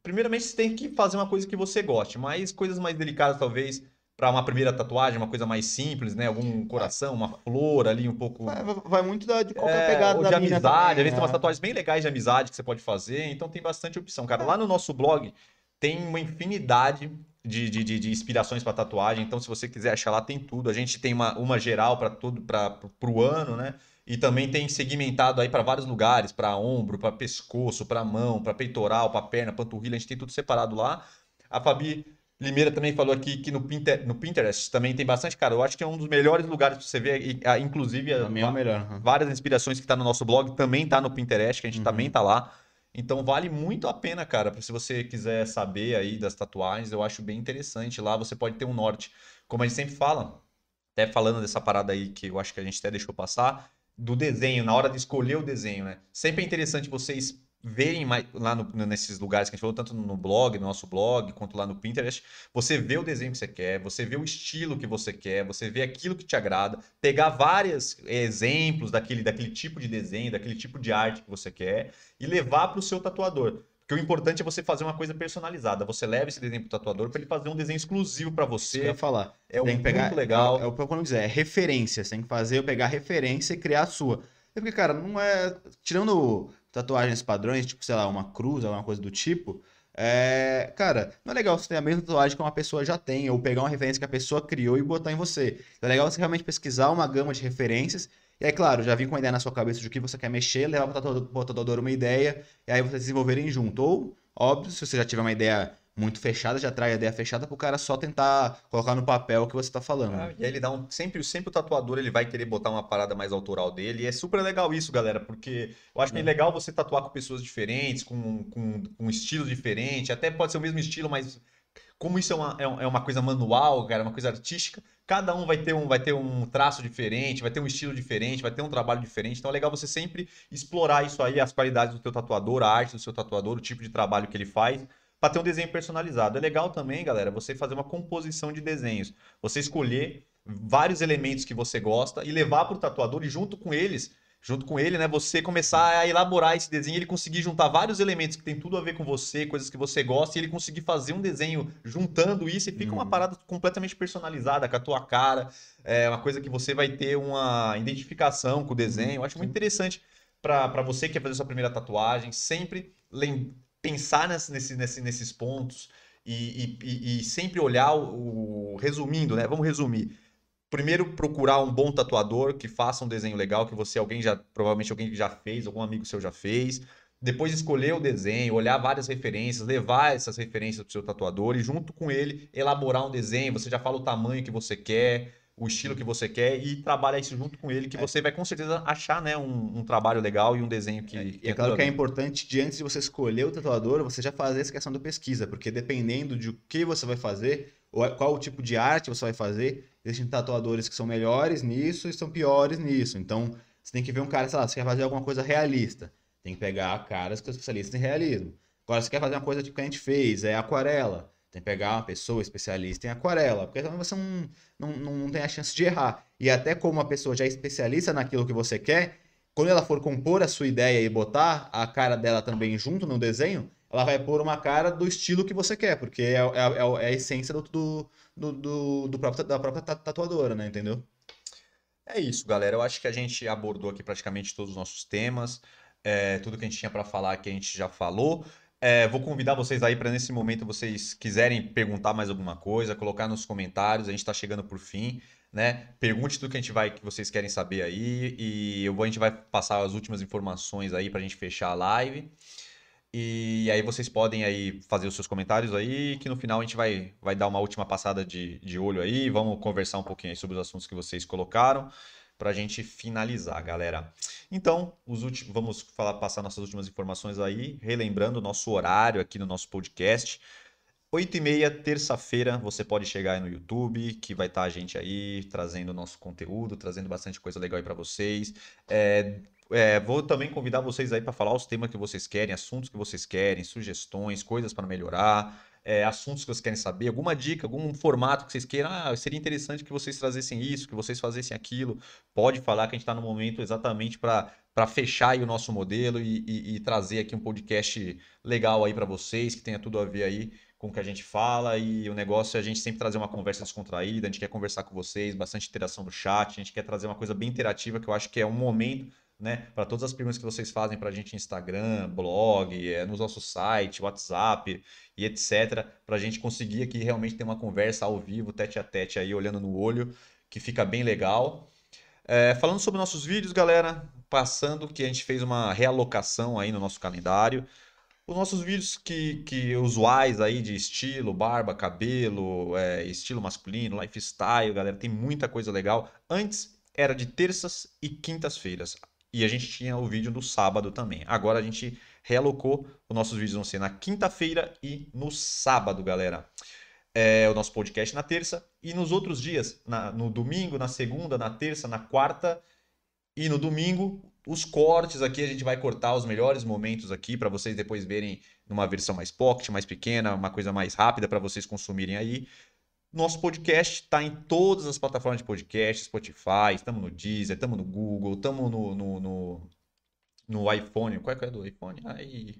Primeiramente, você tem que fazer uma coisa que você goste, mas coisas mais delicadas, talvez, pra uma primeira tatuagem, uma coisa mais simples, né? Algum coração, uma flor ali, um pouco. Vai, vai- muito da- de qualquer É, pegada ou de amizade, também, às vezes tem umas né? tatuagens bem legais de amizade que você pode fazer, então tem bastante opção, cara. Lá no nosso blog tem uma infinidade de, de, de, de inspirações para tatuagem, então se você quiser achar lá, tem tudo. A gente tem uma, uma geral para tudo, para o ano, né? E também tem segmentado aí para vários lugares, para ombro, para pescoço, para mão, para peitoral, para perna, panturrilha, a gente tem tudo separado lá. A Fabi Limeira também falou aqui que no, Pinter- no Pinterest também tem bastante, cara. Eu acho que é um dos melhores lugares para você ver, ah, inclusive a- é o melhor. aham. várias inspirações que tá no nosso blog também tá no Pinterest, que a gente Uhum. também tá lá. Então vale muito a pena, cara, se você quiser saber aí das tatuagens, eu acho bem interessante. Lá você pode ter um norte. Como a gente sempre fala, até falando dessa parada aí que eu acho que a gente até deixou passar, do desenho, na hora de escolher o desenho, né? Sempre é interessante vocês verem mais, lá no- nesses lugares que a gente falou, tanto no blog, no nosso blog, quanto lá no Pinterest, você vê o desenho que você quer, você vê o estilo que você quer, você vê aquilo que te agrada, pegar vários exemplos daquele, daquele tipo de desenho, daquele tipo de arte que você quer e levar para o seu tatuador. Porque o importante é você fazer uma coisa personalizada. Você leva esse desenho pro tatuador para ele fazer um desenho exclusivo para Isso que eu ia você. falar. É tem um que pegar, muito legal. É, é o que eu dizer, é referência. Você tem que fazer, pegar referência e criar a sua. É porque, cara, não é. Tirando tatuagens padrões, tipo, sei lá, uma cruz, alguma coisa do tipo. É, cara, não é legal você ter a mesma tatuagem que uma pessoa já tem, ou pegar uma referência que a pessoa criou e botar em você. É legal você realmente pesquisar uma gama de referências. E aí, claro, já vir com uma ideia na sua cabeça de o que você quer mexer, levar para o tatuador uma ideia, e aí vocês desenvolverem junto. Ou, óbvio, se você já tiver uma ideia muito fechada, já traz a ideia fechada pro cara só tentar colocar no papel o que você tá falando. Ah? E aí ele dá um. Sempre, sempre o tatuador ele vai querer botar uma parada mais autoral dele. E é super legal isso, galera, porque eu acho que é É. legal você tatuar com pessoas diferentes, com, com, com estilos diferentes. Até pode ser o mesmo estilo, mas como isso é uma, é é uma coisa manual, cara, uma coisa artística, cada um vai ter um, vai ter um traço diferente, vai ter um estilo diferente, vai ter um trabalho diferente. Então é legal você sempre explorar isso aí, as qualidades do teu tatuador, a arte do seu tatuador, o tipo de trabalho que ele faz. Para ter um desenho personalizado. É legal também, galera, você fazer uma composição de desenhos. Você escolher vários elementos que você gosta e levar para o tatuador e junto com eles, junto com ele, né, você começar a elaborar esse desenho, ele conseguir juntar vários elementos que tem tudo a ver com você, coisas que você gosta, e ele conseguir fazer um desenho juntando isso e fica uma Uhum. parada completamente personalizada com a tua cara, é uma coisa que você vai ter uma identificação com o desenho. Eu acho muito interessante para você que quer fazer sua primeira tatuagem, sempre pensar nesse, nesse, nesse- nesses pontos e, e, e sempre olhar o, o. Resumindo, né? Vamos resumir primeiro procurar um bom tatuador que faça um desenho legal que você alguém já provavelmente alguém já fez, algum amigo seu já fez. Depois escolher o desenho, olhar várias referências, levar essas referências para o seu tatuador e junto com ele elaborar um desenho. Você já fala o tamanho que você quer, o estilo que você quer e trabalha isso junto com ele, que é. você vai com certeza achar né, um, um, trabalho legal e um desenho que. É, e é claro que é importante, de antes de você escolher o tatuador, você já fazer essa questão da pesquisa, porque dependendo de o que você vai fazer, ou qual o tipo de arte você vai fazer, existem tatuadores que são melhores nisso e são piores nisso. Então, você tem que ver um cara, sei lá, você quer fazer alguma coisa realista, tem que pegar caras que são especialistas em realismo. Agora, você quer fazer uma coisa tipo que a gente fez, é aquarela. Tem que pegar uma pessoa especialista em aquarela, porque também você não, não, não tem a chance de errar. E até como a pessoa já é especialista naquilo que você quer, quando ela for compor a sua ideia e botar a cara dela também junto no desenho, ela vai pôr uma cara do estilo que você quer, porque é, é, é, é a essência do, do, do, do, próprio, da própria tatuadora, né? Entendeu? É isso, galera. Eu acho que a gente abordou aqui praticamente todos os nossos temas. É, tudo que a gente tinha para falar que a gente já falou. É, vou convidar vocês aí para nesse momento vocês quiserem perguntar mais alguma coisa, colocar nos comentários. A gente está chegando por fim, né? Pergunte tudo que a gente vai que vocês querem saber aí e eu a gente vai passar as últimas informações aí para a gente fechar a live. E aí vocês podem aí fazer os seus comentários aí, que no final a gente vai, vai dar uma última passada de, de olho aí, vamos conversar um pouquinho sobre os assuntos que vocês colocaram para a gente finalizar, galera. Então, os últimos, vamos falar, passar nossas últimas informações aí, relembrando o nosso horário aqui no nosso podcast. 8 e meia, terça-feira, você pode chegar aí no YouTube, que vai estar tá a gente aí trazendo nosso conteúdo, trazendo bastante coisa legal aí para vocês. É, é, vou também convidar vocês aí para falar os temas que vocês querem, assuntos que vocês querem, sugestões, coisas para melhorar é, assuntos que vocês querem saber, alguma dica, algum formato que vocês queiram, ah, seria interessante que vocês trazessem isso, que vocês fazessem aquilo, pode falar que a gente está no momento exatamente para para fechar o nosso modelo e, e, e, trazer aqui um podcast legal aí para vocês, que tenha tudo a ver aí com o que a gente fala. E o negócio é a gente sempre trazer uma conversa descontraída, a gente quer conversar com vocês, bastante interação no chat, a gente quer trazer uma coisa bem interativa que eu acho que é um momento né? Para todas as perguntas que vocês fazem para a gente Instagram, blog, é, no nosso site, WhatsApp e etc. Para a gente conseguir aqui realmente ter uma conversa ao vivo, tete a tete aí, olhando no olho, que fica bem legal. É, falando sobre nossos vídeos, galera, passando que a gente fez uma realocação aí no nosso calendário. Os nossos vídeos que, que usuais aí de estilo, barba, cabelo, é, estilo masculino, lifestyle, galera, tem muita coisa legal. Antes era de terças e quintas-feiras. E a gente tinha o vídeo no sábado também. Agora a gente realocou. Os nossos vídeos vão ser na quinta-feira e no sábado, galera. É o nosso podcast na terça. E nos outros dias, na, no domingo, na segunda, na terça, na quarta e no domingo, os cortes aqui. A gente vai cortar os melhores momentos aqui para vocês depois verem numa versão mais pocket, mais pequena, uma coisa mais rápida para vocês consumirem aí. Nosso podcast está em todas as plataformas de podcast, Spotify, estamos no Deezer, estamos no Google, estamos no, no, no, no, iPhone. Qual é que é do iPhone? Aí.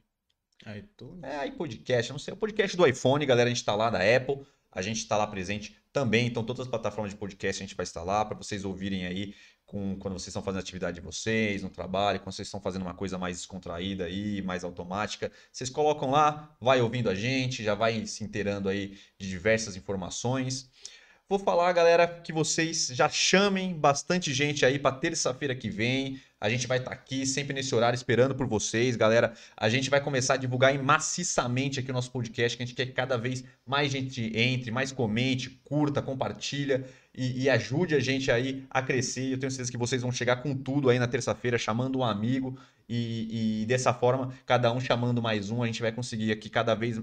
iTunes? É, aí podcast, não sei. O podcast do iPhone, galera, a gente está lá da Apple. A gente está lá presente também. Então, todas as plataformas de podcast a gente vai estar lá para vocês ouvirem aí com, quando vocês estão fazendo a atividade de vocês, no trabalho, quando vocês estão fazendo uma coisa mais descontraída aí, mais automática. Vocês colocam lá, vai ouvindo a gente, já vai se inteirando aí de diversas informações. Vou falar, galera, que vocês já chamem bastante gente aí para terça-feira que vem. A gente vai estar tá aqui sempre nesse horário esperando por vocês, galera. A gente vai começar a divulgar maciçamente aqui o nosso podcast, que a gente quer que cada vez mais gente entre, mais comente, curta, compartilha e, e ajude a gente aí a crescer. Eu tenho certeza que vocês vão chegar com tudo aí na terça-feira, chamando um amigo e, e dessa forma, cada um chamando mais um, a gente vai conseguir aqui cada vez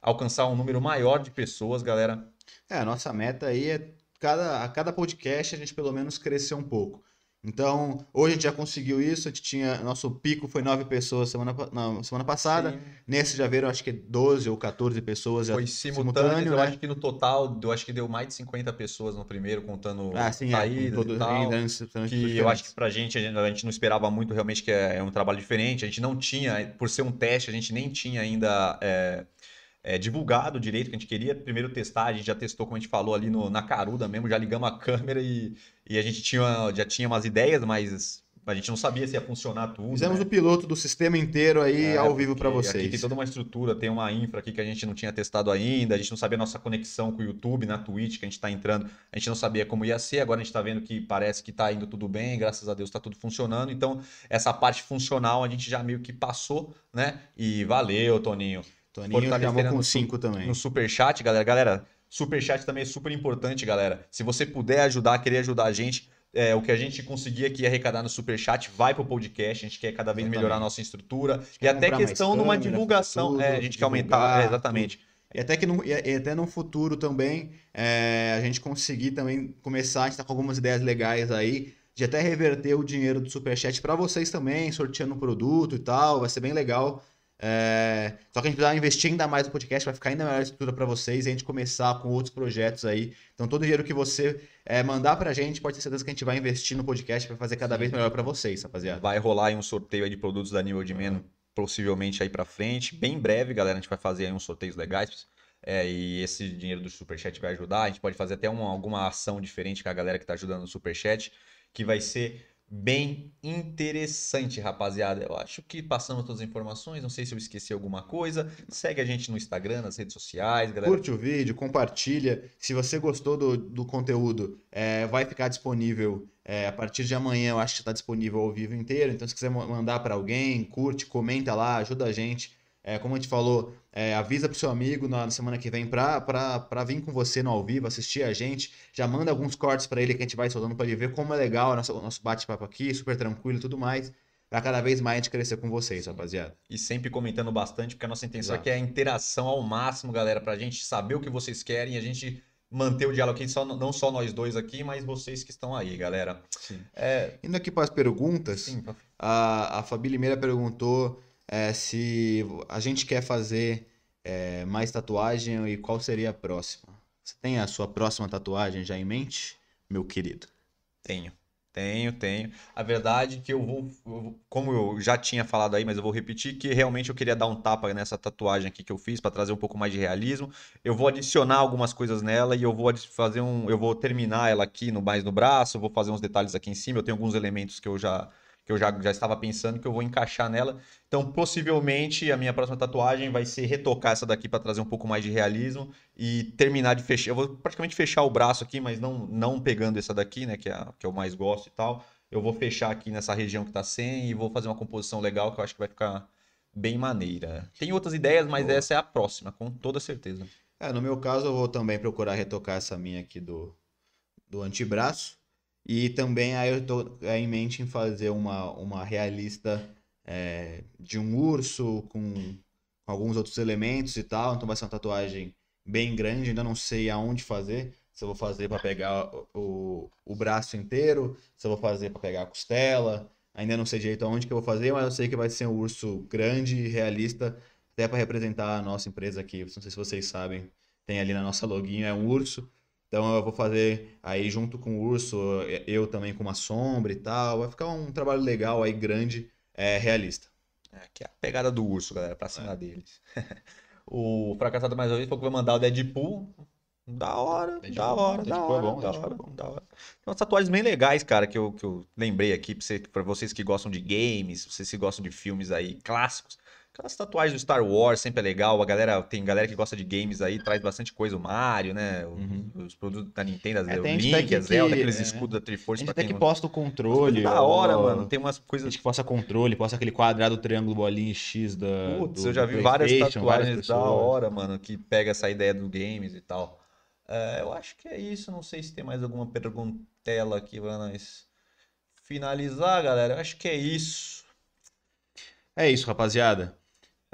alcançar um número maior de pessoas, galera é, a nossa meta aí é cada, a cada podcast a gente pelo menos crescer um pouco. Então, hoje a gente já conseguiu isso, a gente tinha, nosso pico foi nove pessoas semana, na semana passada. Sim. Nesse já viram, acho que 12 ou 14 pessoas. Foi simultâneo, simultâneo eu né? acho que no total, eu acho que deu mais de 50 pessoas no primeiro, contando ah, sim, saídas é, todo, e tal. Ainda, que eu acho que pra gente, a gente, a gente não esperava muito realmente que é, é um trabalho diferente. A gente não tinha, por ser um teste, a gente nem tinha ainda... É, é, divulgado direito que a gente queria primeiro testar. A gente já testou, como a gente falou, ali no, na caruda mesmo, já ligamos a câmera e, e a gente tinha, já tinha umas ideias, mas a gente não sabia se ia funcionar tudo. Fizemos né? o piloto do sistema inteiro aí É, ao vivo para vocês. Aqui tem toda uma estrutura, tem uma infra aqui que a gente não tinha testado ainda, a gente não sabia a nossa conexão com o YouTube, na Twitch que a gente está entrando, a gente não sabia como ia ser, agora a gente está vendo que parece que está indo tudo bem, graças a Deus está tudo funcionando, então essa parte funcional a gente já meio que passou, né? E valeu, Toninho. Toninho fortalecendo chamou com no 5 também. No Superchat, galera. Galera, Superchat também é super importante, galera. Se você puder ajudar, querer ajudar a gente, é, o que a gente conseguir aqui arrecadar no Superchat vai pro podcast. A gente quer cada vez Exatamente. melhorar a nossa estrutura. E até questão numa câmera, divulgação. tudo, é, a gente quer aumentar. é, exatamente. E até que no, e até no futuro também é, a gente conseguir também começar, a gente tá com algumas ideias legais aí, de até reverter o dinheiro do Superchat para vocês também, sorteando um produto e tal, vai ser bem legal. É, só que a gente precisa investir ainda mais no podcast, vai ficar ainda melhor a estrutura para vocês e a gente começar com outros projetos aí. Então todo o dinheiro que você é, mandar pra gente, pode ter certeza que a gente vai investir no podcast para fazer cada vez melhor para vocês, rapaziada. Vai rolar aí um sorteio aí de produtos da Nível de Man, possivelmente aí pra frente. Bem breve, galera. A gente vai fazer aí uns sorteios legais. É, e esse dinheiro do Superchat vai ajudar. A gente pode fazer até uma, alguma ação diferente com a galera que tá ajudando no Superchat, que vai ser bem interessante, rapaziada. Eu acho que passamos todas as informações. Não sei se eu esqueci alguma coisa. Segue a gente no Instagram, nas redes sociais, galera. Curte o vídeo, compartilha. Se você gostou do, do conteúdo, é, vai ficar disponível é, a partir de amanhã. Eu acho que está disponível ao vivo inteiro. Então, se quiser ma- mandar para alguém, curte, comenta lá, ajuda a gente. É, como a gente falou, é, avisa pro seu amigo na, na semana que vem pra, pra, pra vir com você no ao vivo, assistir a gente. Já manda alguns cortes para ele que a gente vai soltando para ele ver como é legal o nosso, nosso bate-papo aqui, super tranquilo e tudo mais. Pra cada vez mais a gente crescer com vocês, rapaziada. E sempre comentando bastante, porque a nossa intenção Exato. aqui é a interação ao máximo, galera, pra gente saber o que vocês querem e a gente manter o diálogo aqui, só, não só nós dois aqui, mas vocês que estão aí, galera. É, Indo aqui para as perguntas. sim, A, a Fabi Limeira perguntou é, se a gente quer fazer é, mais tatuagem e qual seria a próxima. Você tem a sua próxima tatuagem já em mente, meu querido? tenho. Tenho, tenho. A verdade é que eu vou, como eu já tinha falado aí, mas eu vou repetir que realmente eu queria dar um tapa nessa tatuagem aqui que eu fiz para trazer um pouco mais de realismo. Eu vou adicionar algumas coisas nela e eu vou fazer um, eu vou terminar ela aqui no mais no braço, vou fazer uns detalhes aqui em cima. Eu tenho alguns elementos que eu já que eu já, já estava pensando que eu vou encaixar nela. Então, possivelmente, a minha próxima tatuagem vai ser retocar essa daqui para trazer um pouco mais de realismo e terminar de fechar. Eu vou praticamente fechar o braço aqui, mas não, não pegando essa daqui, né, que é a que eu mais gosto e tal. Eu vou fechar aqui nessa região que tá sem e vou fazer uma composição legal que eu acho que vai ficar bem maneira. Tem outras ideias, mas Boa. essa é a próxima, com toda certeza. É, no meu caso, eu vou também procurar retocar essa minha aqui do, do antebraço. E também aí eu tô é, em mente em fazer uma, uma realista é, de um urso com, alguns outros elementos e tal. Então vai ser uma tatuagem bem grande, ainda não sei aonde fazer. Se eu vou fazer para pegar o, o, o braço inteiro, se eu vou fazer para pegar a costela. Ainda não sei direito aonde que eu vou fazer, mas eu sei que vai ser um urso grande e realista, até para representar a nossa empresa aqui. Não sei se vocês sabem, tem ali na nossa login, é um urso. Então eu vou fazer aí junto com o urso, eu também com uma sombra e tal. Vai ficar um trabalho legal aí, grande, é, realista. É, que é a pegada do urso, galera, pra É. cima deles. o fracassado mais uma vez falou que vai mandar o Deadpool. Da hora, Deadpool da é hora, da Deadpool é hora, bom, da hora, é bom. da hora. Tem umas tatuagens bem legais, cara, que eu, que eu lembrei aqui pra, você, pra vocês que gostam de games, vocês que gostam de filmes aí clássicos. Aquelas tatuagens do Star Wars sempre é legal. A galera, tem galera que gosta de games aí, traz bastante coisa. O Mario, né? Uhum. Os produtos da Nintendo, É, o gente Link, a Zelda, que- aqueles é. escudos da A Triforce gente pra até quem que posta o controle. Da hora, ó, mano. Tem umas A coisas gente que posta controle, posta aquele quadrado, triângulo, bolinha X da. Putz, do- eu já vi várias PlayStation, várias tatuagens da hora, mano, que pega essa ideia do games e tal. É, eu acho que é isso. Não sei se tem mais alguma perguntela aqui pra nós finalizar, galera. Eu acho que é isso. É isso, rapaziada.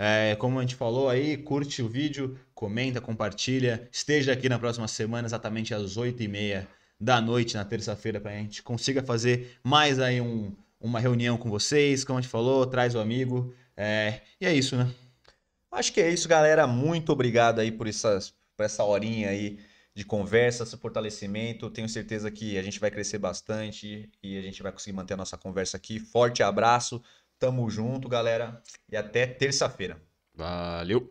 É, como a gente falou aí, curte o vídeo, comenta, compartilha. Esteja aqui na próxima semana, exatamente às 8h30 da noite, na terça-feira, para a gente consiga fazer mais aí um- uma reunião com vocês. Como a gente falou, traz o amigo. É, e é isso, né? Acho que é isso, galera. Muito obrigado aí por, essas, por essa horinha aí de conversa, esse fortalecimento. Tenho certeza que a gente vai crescer bastante e a gente vai conseguir manter a nossa conversa aqui. Forte abraço. Tamo junto, galera. E até terça-feira. Valeu!